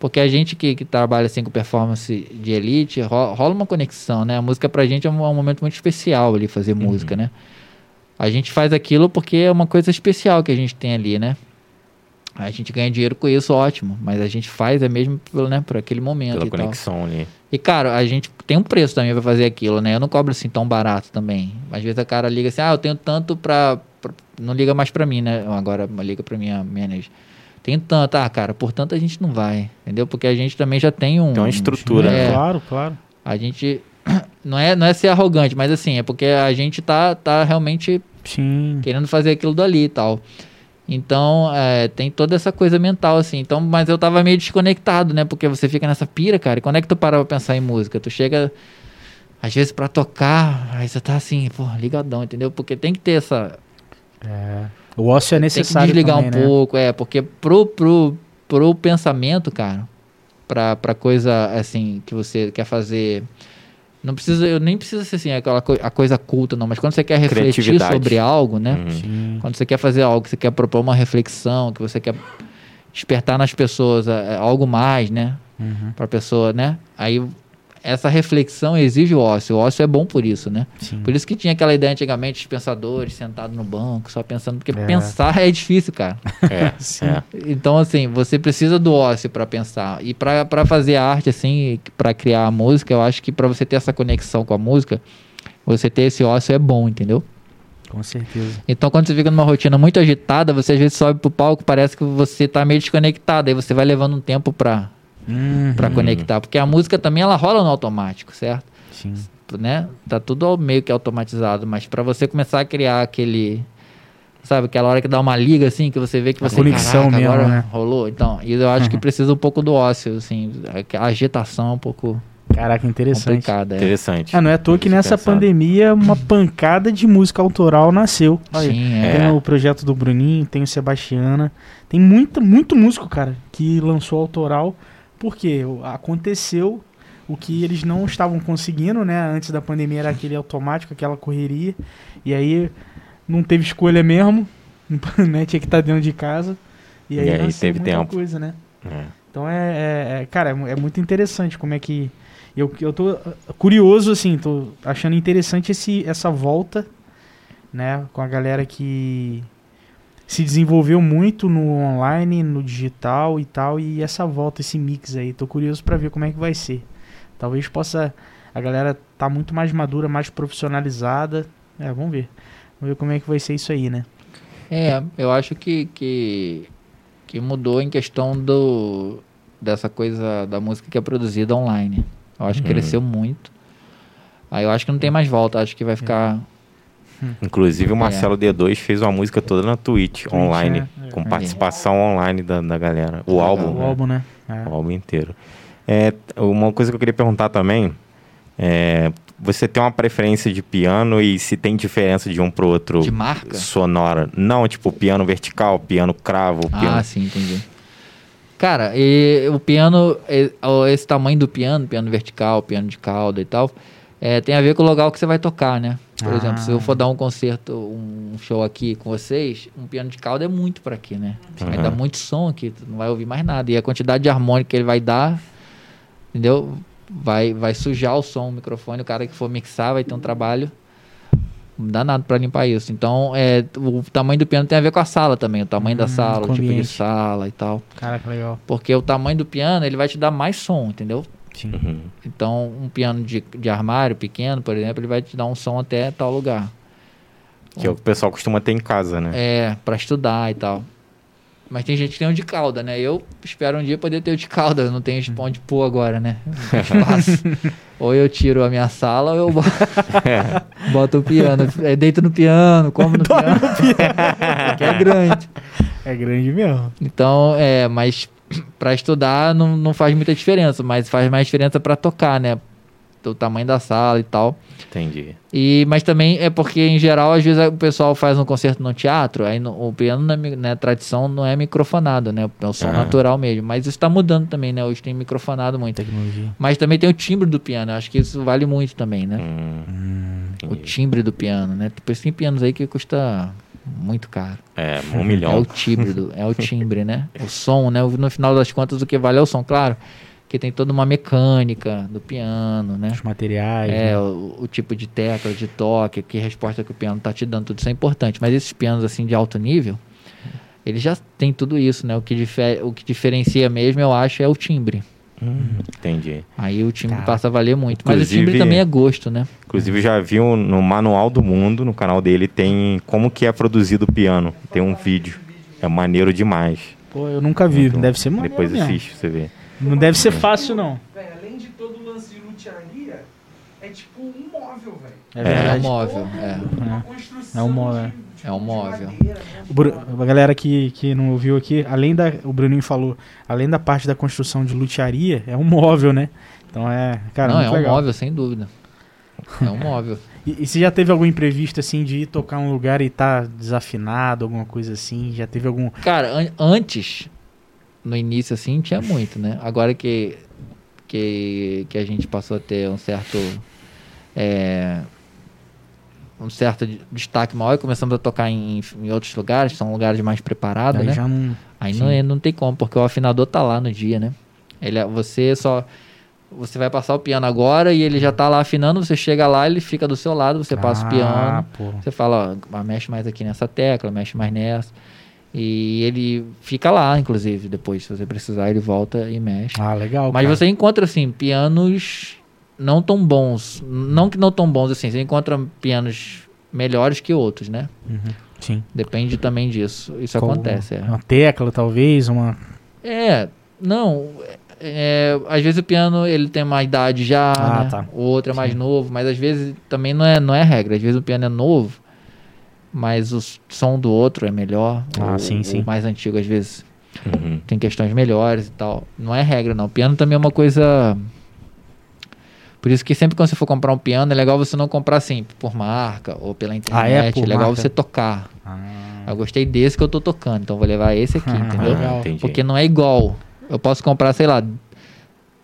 Porque a gente que, que trabalha assim com performance de elite, ro- rola uma conexão, né? A música pra gente é um, é um momento muito especial ali fazer música, né? A gente faz aquilo porque é uma coisa especial que a gente tem ali, né? A gente ganha dinheiro com isso, ótimo. Mas a gente faz é mesmo pelo, né, por aquele momento Pela e tal. conexão ali. E, cara, a gente tem um preço também pra fazer aquilo, né? Eu não cobro assim tão barato também. Às vezes a cara liga assim, ah, eu tenho tanto pra. pra- Não liga mais pra mim, né? Agora liga pra minha manager. Tem tanto, ah, cara, portanto a gente não vai, entendeu? Porque a gente também já tem um. Tem uma estrutura, É, Claro, claro. a gente. Não é, não é ser arrogante, mas assim, é porque a gente tá, tá realmente Sim. querendo fazer aquilo dali e tal. Então, é, tem toda essa coisa mental, assim. Então, mas eu tava meio desconectado, né? Porque você fica nessa pira, cara. E quando é que tu para pra pensar em música? Tu chega, às vezes, pra tocar, aí você tá assim, pô, ligadão, entendeu? Porque tem que ter essa. É. O ócio é Tem que necessário desligar também, um né? pouco, é. Porque pro, pro, pro pensamento, cara, pra, pra coisa, assim, que você quer fazer. Não precisa, eu nem precisa ser assim, aquela co- a coisa culta, não. Mas quando você quer refletir sobre algo, né? Uhum. Quando você quer fazer algo, que você quer propor uma reflexão, que você quer despertar nas pessoas é, é, algo mais, né? Uhum. Pra pessoa, né? Aí essa reflexão exige o ócio. O ócio é bom por isso, né? Sim. Por isso que tinha aquela ideia antigamente de pensadores sentados no banco, só pensando, porque É. pensar é difícil, cara. É, Sim. é. Então, assim, você precisa do ócio para pensar. E para fazer arte, assim, para criar a música, eu acho que para você ter essa conexão com a música, você ter esse ócio é bom, entendeu? Com certeza. Então, quando você fica numa rotina muito agitada, você às vezes sobe pro palco, parece que você tá meio desconectado. Aí você vai levando um tempo pra, Uhum. pra conectar. Porque a música também, ela rola no automático, certo? Sim. Né? Tá tudo meio que automatizado. Mas pra você começar a criar aquele... Sabe, aquela hora que dá uma liga, assim, que você vê que A você... conexão "Caraca, mesmo, agora né? rolou. Então, e eu acho que precisa um pouco do ócio, assim. A agitação é um pouco... Caraca, interessante. complicada. É. Interessante. Ah, não é à toa que nessa pensar. pandemia uma pancada de música autoral nasceu. Olha, Sim, É. Tem o projeto do Bruninho, tem o Sebastiana. Tem muita, muito músico, cara, que lançou autoral. Porque aconteceu o que eles não estavam conseguindo, né? Antes da pandemia era aquele automático, aquela correria. E aí não teve escolha mesmo, né? Tinha que estar dentro de casa. E aí, E aí teve tempo. coisa, né? É. Então é, é- é- cara, é, é muito interessante como é que eu, eu tô uh, curioso assim, tô achando interessante esse essa volta, né, com a galera que se desenvolveu muito no online, no digital e tal e essa volta, esse mix aí, tô curioso pra ver como é que vai ser. Talvez possa a galera tá muito mais madura, mais profissionalizada. É, vamos ver. Vamos ver como é que vai ser isso aí, né? É, eu acho que, que, que mudou em questão do dessa coisa da música que é produzida online. Eu acho que Uhum. cresceu muito. Aí eu acho que não tem mais volta, acho que vai ficar. Inclusive o É. Marcelo D2 fez uma música toda na Twitch, online, é, é. com participação online da, da galera. O álbum, O né? álbum, né? É. O álbum inteiro. É, uma coisa que eu queria perguntar também é, você tem uma preferência de piano e se tem diferença de um pro outro De marca? sonora? Não, tipo piano vertical, piano cravo, piano... Ah, sim, entendi. Cara, e o piano, o- esse tamanho do piano, piano vertical, piano de cauda e tal, é, tem a ver com o lugar que você vai tocar, né? Por Ah. exemplo, se eu for dar um concerto, um show aqui com vocês, um piano de cauda é muito pra aqui, né? Vai Uhum. dar muito som aqui, tu não vai ouvir mais nada. E a quantidade de harmônica que ele vai dar, entendeu? Vai, vai sujar o som, o microfone, o cara que for mixar vai ter um trabalho danado pra limpar isso. Então, é, o tamanho do piano tem a ver com a sala também, o tamanho da Hum, sala, com o tipo de sala e tal. Caraca, legal. Porque o tamanho do piano, ele vai te dar mais som, entendeu? Sim. Uhum. Então, um piano de, de armário pequeno, por exemplo, ele vai te dar um som até tal lugar. Que é o que o pessoal costuma ter em casa, né? É, pra estudar e tal. Mas tem gente que tem um de cauda, né? Eu espero um dia poder ter o de cauda. Eu não tenho onde pôr agora, né? Ou eu tiro a minha sala ou eu boto, boto o piano. É, deito no piano, como no piano. que é grande. É grande mesmo. Então, é, mas pra estudar não, não faz muita diferença, mas faz mais diferença pra tocar, né? O tamanho da sala e tal. Entendi. E, mas também é porque, em geral, às vezes o pessoal faz um concerto no teatro, aí no- o piano, na mi- né, tradição, não é microfonado, né? É o som Ah. natural mesmo. Mas isso tá mudando também, né? Hoje tem microfonado muito. Tecnologia. Mas também tem o timbre do piano, eu acho que isso vale muito também, né? Hum, O timbre do piano, né? Depois tem pianos aí que custa muito caro. É, um É o milhão. timbre, do, é o timbre, né? O som, né? No final das contas, o que vale é o som, claro. Que tem toda uma mecânica do piano, né? Os materiais. É, né? o, o tipo de tecla, de toque, que resposta que o piano tá te dando, tudo isso é importante. Mas esses pianos assim de alto nível, eles já tem tudo isso, né? O que, o que diferencia mesmo, eu acho, é o timbre. Hum, entendi. Aí o timbre Tá. passa a valer muito. Mas o Inclusive- timbre também é gosto, né? Inclusive, eu já vi um- no Manual do Mundo, no canal dele, tem como que é produzido o piano. Tem um vídeo. É maneiro demais. Pô, eu nunca vi. Então, deve ser maneiro Depois mesmo. assiste você ver. Não deve ser fácil, não. Além de todo o lance de lutearia, é tipo um móvel, velho. É É, verdade. um móvel, é. Uma É. construção É um móvel. É um móvel. O a galera que, que não ouviu aqui, além da. O Bruninho falou, além da parte da construção de lutearia, é um móvel, né? Então é. Cara, Não, é um legal. móvel, sem dúvida. É um móvel. E, e você já teve algum imprevisto assim de ir tocar um lugar e tá desafinado, alguma coisa assim? Já teve algum. Cara, an- antes, no início assim, tinha muito, né? Agora que, que, que a gente passou a ter um certo. é, um certo de- destaque maior e começamos a tocar em, em outros lugares, são lugares mais preparados, Aí né? já não. Aí sim. não, é- não tem como, porque o afinador tá lá no dia, né? Ele, é- você só. Você vai passar o piano agora e ele já tá lá afinando, você chega lá, ele fica do seu lado, você passa o Ah, piano. pô. Você fala, ó, mexe mais aqui nessa tecla, mexe mais nessa. E ele fica lá, inclusive, depois, se você precisar, ele volta e mexe. Ah, legal. Mas cara. você encontra, assim, pianos não tão bons. Não que não tão bons, assim, você encontra pianos melhores que outros, né? Uhum, Sim. Depende também disso. Isso Qual- acontece, é. Uma tecla, talvez, uma. É, não. é, às vezes o piano ele tem uma idade já, Ah, né? tá. o outro é mais Sim. novo, mas às vezes também não é, não é regra. Às vezes o piano é novo, mas o som do outro é melhor. Ah, o, sim, o sim. mais antigo às vezes Uhum. tem questões melhores e tal. Não é regra, não. O piano também é uma coisa Por isso que sempre quando você for comprar um piano, é legal você não comprar assim, por marca ou pela internet. Ah, é? É legal marca. você tocar. Ah, Eu gostei desse que eu tô tocando, então vou levar esse aqui, entendeu? legal. Ah. Porque não é igual. Eu posso comprar, sei lá,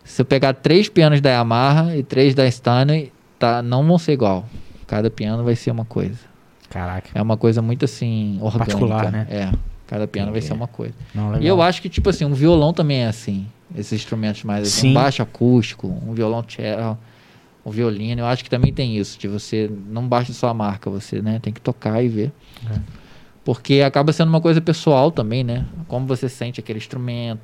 se eu pegar três pianos da Yamaha e três da Stanley, tá, não vão ser igual. Cada piano vai ser uma coisa. caraca. É uma coisa muito assim, orgânica. Particular, né? É. Cada piano vai Entendi. ser uma coisa. Não. E eu acho que, tipo assim, um violão também é assim. Esses instrumentos mais assim, Sim. um baixo acústico, um violão cello, um violino. Eu acho que também tem isso, de você não basta só a marca, você né, tem que tocar e ver. É. Porque acaba sendo uma coisa pessoal também, né? Como você sente aquele instrumento,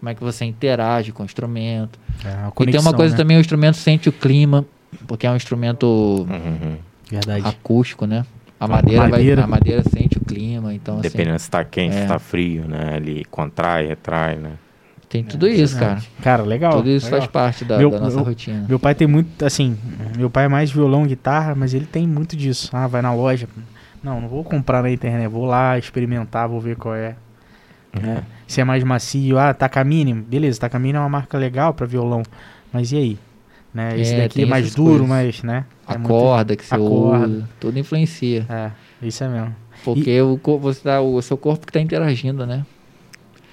como é que você interage com o instrumento. É, uma e tem uma conexão, coisa né? também, o instrumento sente o clima, porque é um instrumento Uhum. Verdade. acústico, né? A A madeira, vai- madeira. a madeira sente o clima, então assim, Dependendo se tá quente, É. se tá frio, né? Ele contrai, retrai, né? Tem tudo isso, cara. Cara, legal. Tudo isso legal. faz parte da, Meu- da nossa meu- rotina. Meu pai tem muito, assim, meu pai é mais violão, guitarra, mas ele tem muito disso. Ah, vai na loja. Não, não vou comprar na internet, vou lá experimentar, vou ver qual é. né? Se é mais macio, ah, Takamine, beleza, Takamine é uma marca legal pra violão, mas e aí? Né? Esse É, daqui tem é mais duro, coisas. mas, né? A é muito- corda que você a corda. usa, tudo influencia. É, isso é mesmo. Porque o, co- você tá, o seu corpo que tá interagindo, né?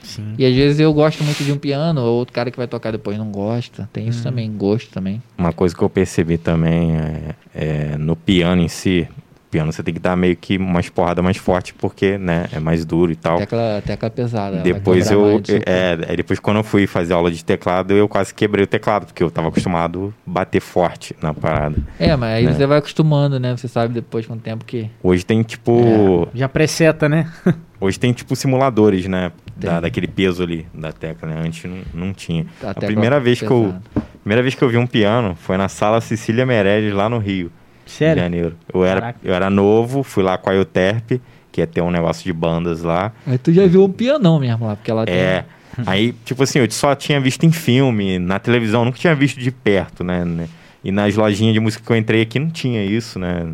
Sim. E às vezes eu gosto muito de um piano, ou outro cara que vai tocar depois não gosta. Tem isso Hum. também, gosto também. Uma coisa que eu percebi também é, é no piano em si, piano você tem que dar meio que umas porradas mais forte porque, né, é mais duro e tal. Tecla, tecla pesada. Depois eu, corpo. é, aí depois quando eu fui fazer aula de teclado, eu quase quebrei o teclado, porque eu tava acostumado a bater forte na parada. É, mas aí né? você vai acostumando, né? Você sabe depois com o tempo que. Hoje tem tipo, Já preseta, né? hoje tem tipo simuladores, né, da, daquele peso ali da tecla, né? Antes não, não tinha. a A primeira vez que eu, pesada. primeira vez que eu vi um piano foi na sala Cecília Meirelles lá no Rio. Sério? janeiro. Eu era, Caraca. eu era novo, fui lá com a Euterpe, que ia ter um negócio de bandas lá. Aí tu já viu um pianão mesmo lá, porque ela tem. É. Aí, tipo assim, eu só tinha visto em filme, na televisão, nunca tinha visto de perto, né? né? E nas lojinhas de música que eu entrei aqui não tinha isso, né?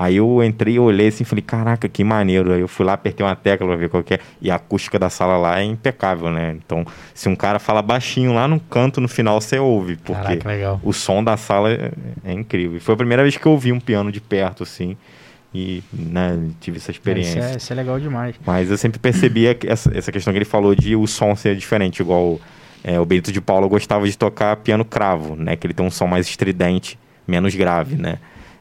Aí eu entrei, eu olhei assim e falei, caraca, que maneiro. Aí eu fui lá, apertei uma tecla pra ver qual que é. E a acústica da sala lá é impecável, né? Então, se um cara fala baixinho lá no canto, no final você ouve, porque Caraca, o som da sala é, é incrível. E foi a primeira vez que eu ouvi um piano de perto, assim. E, né, tive essa experiência. Isso é, isso é legal demais. Mas eu sempre percebia que essa, essa questão que ele falou de o som ser diferente, igual é, o Benito de Paula gostava de tocar piano cravo, né? Que ele tem um som mais estridente, menos grave, né?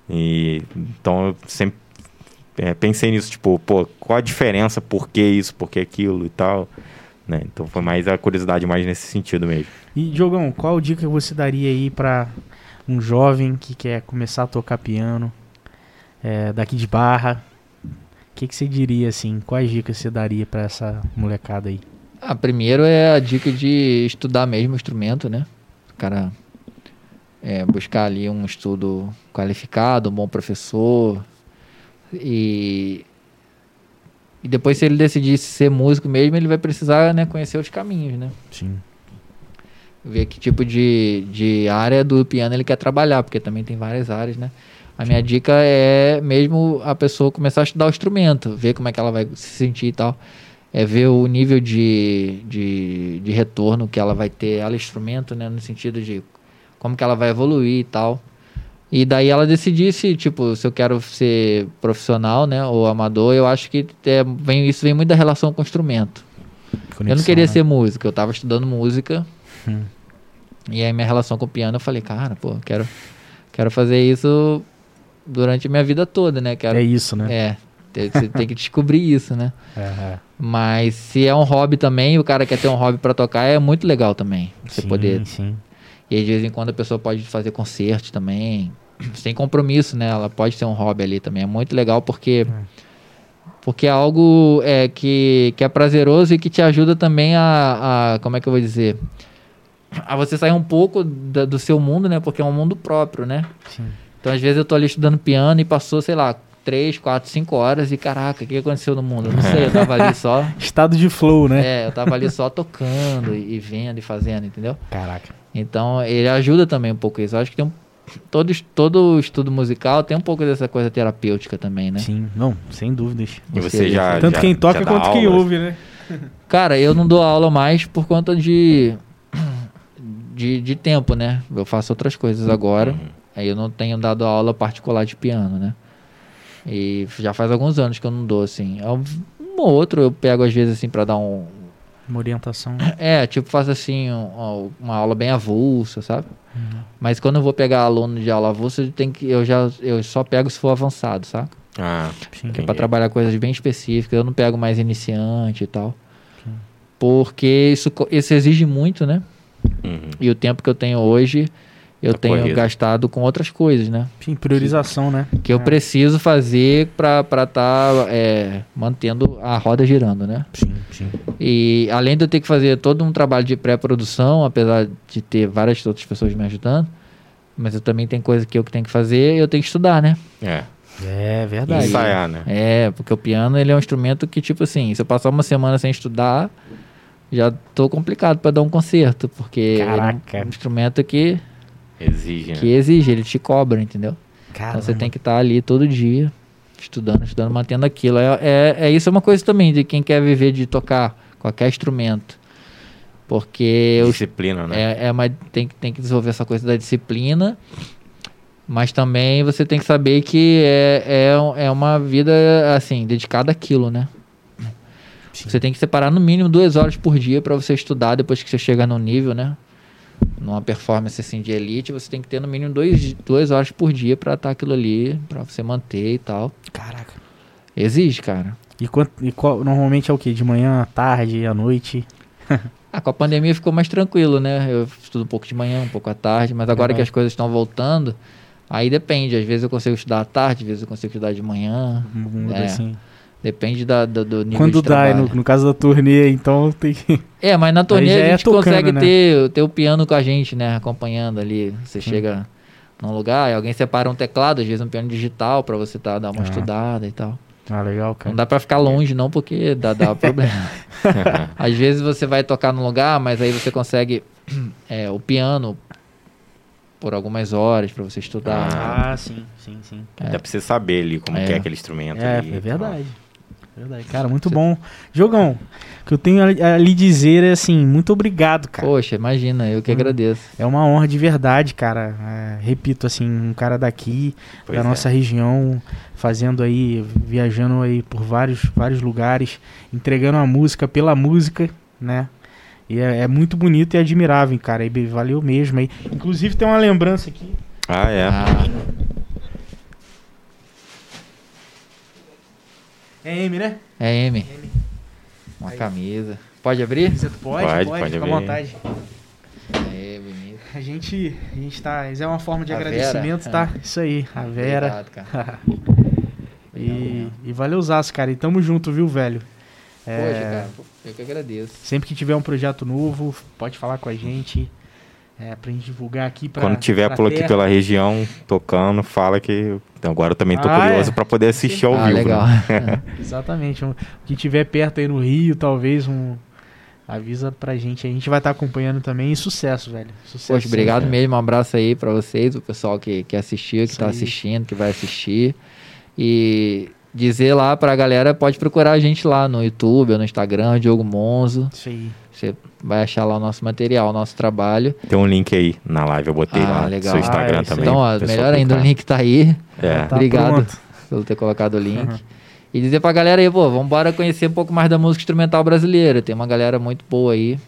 E então eu sempre é, pensei nisso, tipo, pô, qual a diferença, por que isso, por que aquilo e tal, né? Então foi mais a curiosidade mais nesse sentido mesmo. E, Diogão, qual dica você daria aí pra um jovem que quer começar a tocar piano, é, daqui de Barra? O que, que você diria, assim? Quais dicas você daria pra essa molecada aí? Ah, primeiro é a dica de estudar mesmo o instrumento, né? O cara é, buscar ali um estudo qualificado, um bom professor. E, e depois, se ele decidir ser músico mesmo, ele vai precisar né, conhecer os caminhos, né? Sim. Ver que tipo de, de área do piano ele quer trabalhar, porque também tem várias áreas, né? A minha dica é mesmo a pessoa começar a estudar o instrumento, ver como é que ela vai se sentir e tal. É ver o nível de, de, de retorno que ela vai ter, ela instrumento, né? No sentido de como que ela vai evoluir e tal. E daí ela decidir se, tipo, se eu quero ser profissional, né? Ou amador, eu acho que é, vem, isso vem muito da relação com o instrumento. eu não Conexão, queria né? ser músico, eu tava estudando música. Hum. E aí minha relação com o piano, eu falei, cara, pô, quero, quero fazer isso durante a minha vida toda, né? Quero, É isso, né? é, você tem que descobrir isso, né? É. Mas se é um hobby também, o cara quer ter um hobby pra tocar, é muito legal também. Você sim, poder. Sim. E aí, de vez em quando a pessoa pode fazer concertos também. Sem compromisso, né? Ela pode ter um hobby ali também. É muito legal porque. Porque é algo é, que, que é prazeroso e que te ajuda também a, a. Como é que eu vou dizer? A você sair um pouco da- do seu mundo, né? Porque é um mundo próprio, né? Sim. Então, às vezes, eu tô ali estudando piano e passou, sei lá, 3, 4, 5 horas e caraca, o que aconteceu no mundo? Eu não sei, eu tava ali só. Estado de flow, né? É, eu tava ali só tocando e, e vendo e fazendo, entendeu? Caraca. Então, ele ajuda também um pouco isso. Eu acho que tem um, todo, todo estudo musical tem um pouco dessa coisa terapêutica também, né? Sim, não, sem dúvidas. E você já. Tanto já- quem toca quanto quem aulas? ouve, né? Cara, eu não dou aula mais por conta de de, de tempo, né? Eu faço outras coisas agora. Uhum. Aí eu não tenho dado aula particular de piano, né? E já faz alguns anos que eu não dou, assim. É Um um ou outro eu pego às vezes assim pra dar um. Uma orientação. É, tipo, faço assim um- uma aula bem avulsa, sabe? Mas quando eu vou pegar aluno de aula avulsa, eu, tenho que, eu, já, eu só pego se for avançado, saca? Ah, Sim. Que é pra trabalhar coisas bem específicas, eu não pego mais iniciante e tal. Porque isso, isso exige muito, né? uhum. E o tempo que eu tenho hoje, eu Tá tenho corrido. gastado com outras coisas, né? Sim, priorização, né? Que eu É. preciso fazer pra estar tá, é, mantendo a roda girando, né? Sim, sim. E além de eu ter que fazer todo um trabalho de pré-produção, apesar de ter várias outras pessoas me ajudando, mas eu também tenho coisa que eu que tenho que fazer e eu tenho que estudar, né? É. É verdade. Ensaiar, né? É, porque o piano ele é um instrumento que, tipo assim, se eu passar uma semana sem estudar, já tô complicado pra dar um concerto, porque ele é Caraca. um instrumento que, Exige, né? que exige, ele te cobra, entendeu? Então Caramba. você tem que estar ali todo dia, estudando, estudando, mantendo aquilo. É, é, é isso é uma coisa também de quem quer viver de tocar qualquer instrumento. Porque os Disciplina, né? é, é uma, tem, que- tem que desenvolver essa coisa da disciplina, mas também você tem que saber que é, é, é uma vida, assim, dedicada àquilo, né? Sim. Você tem que separar no mínimo duas horas por dia para você estudar depois que você chega no nível, né? Numa performance assim de elite, você tem que ter no mínimo dois, duas horas por dia para estar aquilo ali, para você manter e tal. Caraca. Exige, cara. E, quanto, e qual, normalmente é o quê? De manhã, à tarde, à noite? Ah, com a pandemia ficou mais tranquilo, né? Eu estudo um pouco de manhã, um pouco à tarde, mas agora Uhum. que as coisas estão voltando, aí depende. Às vezes eu consigo estudar à tarde, às vezes eu consigo estudar de manhã. Muda É, assim. Depende da, do, do nível Quando de dá, trabalho. no, no caso da turnê, então tem que. É, mas na turnê a é gente tocando, consegue né? ter, ter o piano com a gente, né? Acompanhando ali. Você chega num lugar e alguém separa um teclado, às vezes um piano digital pra você tá, dar uma Ah. estudada e tal. Ah, legal, Não cara. dá pra ficar longe não, porque dá, dá problema. Às vezes você vai tocar num lugar, mas aí você consegue é, o piano por algumas horas pra você estudar. Ah, sim, sim, sim. Dá pra você saber ali como É. que é aquele instrumento. É, ali, é verdade. Verdade. Cara, muito bom. Jogão, o que eu tenho a, a lhe dizer é assim, muito obrigado, cara. Poxa, imagina, eu que Hum. agradeço. É uma honra de verdade, cara. É, repito, assim, um cara daqui, Pois da é. nossa região, fazendo aí, viajando aí por vários, vários lugares, entregando a música pela música, né? E é, é muito bonito e admirável, cara. E valeu mesmo aí. Inclusive tem uma lembrança aqui. Ah, é. Ah, É M, né? é M. Uma Aí. camisa. Pode abrir? Você pode, Pode, pode, pode fica à abrir. vontade. É, bonito. A gente, a gente tá. Isso é uma forma de A agradecimento, Vera. tá? Isso aí, a Vera. Obrigado, cara. e, e valeu, Zaço, cara. E tamo junto, viu, velho? É, Poxa, cara, eu que agradeço. Sempre que tiver um projeto novo, pode falar com a gente. É, pra gente divulgar aqui pra. Quando tiver pra por aqui pela região tocando, fala que. Então, agora eu também tô Ah, curioso é? pra poder assistir ao ah, vivo. legal. né? Exatamente. Um, que tiver perto aí no Rio, talvez um. Avisa pra gente. A gente vai estar acompanhando também. E sucesso, velho. Sucesso. Poxa, obrigado é. mesmo. Um abraço aí pra vocês, o pessoal que, que assistiu, que Isso tá aí. assistindo, que vai assistir. E dizer lá pra galera, pode procurar a gente lá no YouTube, ou no Instagram, Diogo Monzo. Isso aí. Você vai achar lá o nosso material, o nosso trabalho. Tem um link aí na live, eu botei Ah, lá. legal. Seu Instagram Ah, é também. Então, ó, melhor ainda, o link tá aí. É. Tá Obrigado. pronto. Pelo ter colocado o link. Uhum. E dizer pra galera aí, pô, vambora conhecer um pouco mais da música instrumental brasileira. Tem uma galera muito boa aí.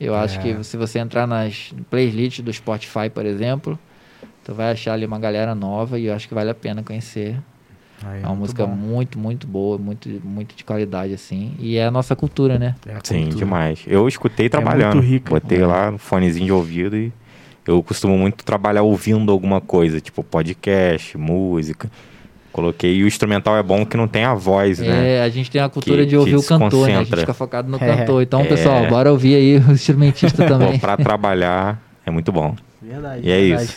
Eu acho É. que se você entrar nas playlists do Spotify, por exemplo, tu vai achar ali uma galera nova e eu acho que vale a pena conhecer. Aí, É uma muito música bom. muito, muito boa, muito, muito de qualidade, assim. E é a nossa cultura, né? É a Sim, cultura. demais. Eu escutei trabalhando. muito rica. Botei É. lá no fonezinho de ouvido e eu costumo muito trabalhar ouvindo alguma coisa, tipo podcast, música. Coloquei e o instrumental é bom que não tem a voz, né? É, a gente tem a cultura Que- de ouvir o cantor, né? A gente fica focado no É. cantor. Então, É. pessoal, bora ouvir aí o instrumentista também. Pô, pra trabalhar é muito bom. Verdade. E é verdade. isso.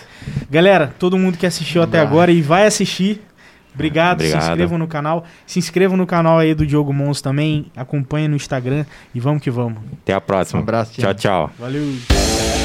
Galera, todo mundo que assistiu Um até agora e vai assistir. Obrigado, Obrigado. se inscrevam no canal. Se inscrevam no canal aí do Diogo Mons também. Acompanhem no Instagram e vamos que vamos. Até a próxima. Um abraço, tchau, Tiago. tchau. Valeu.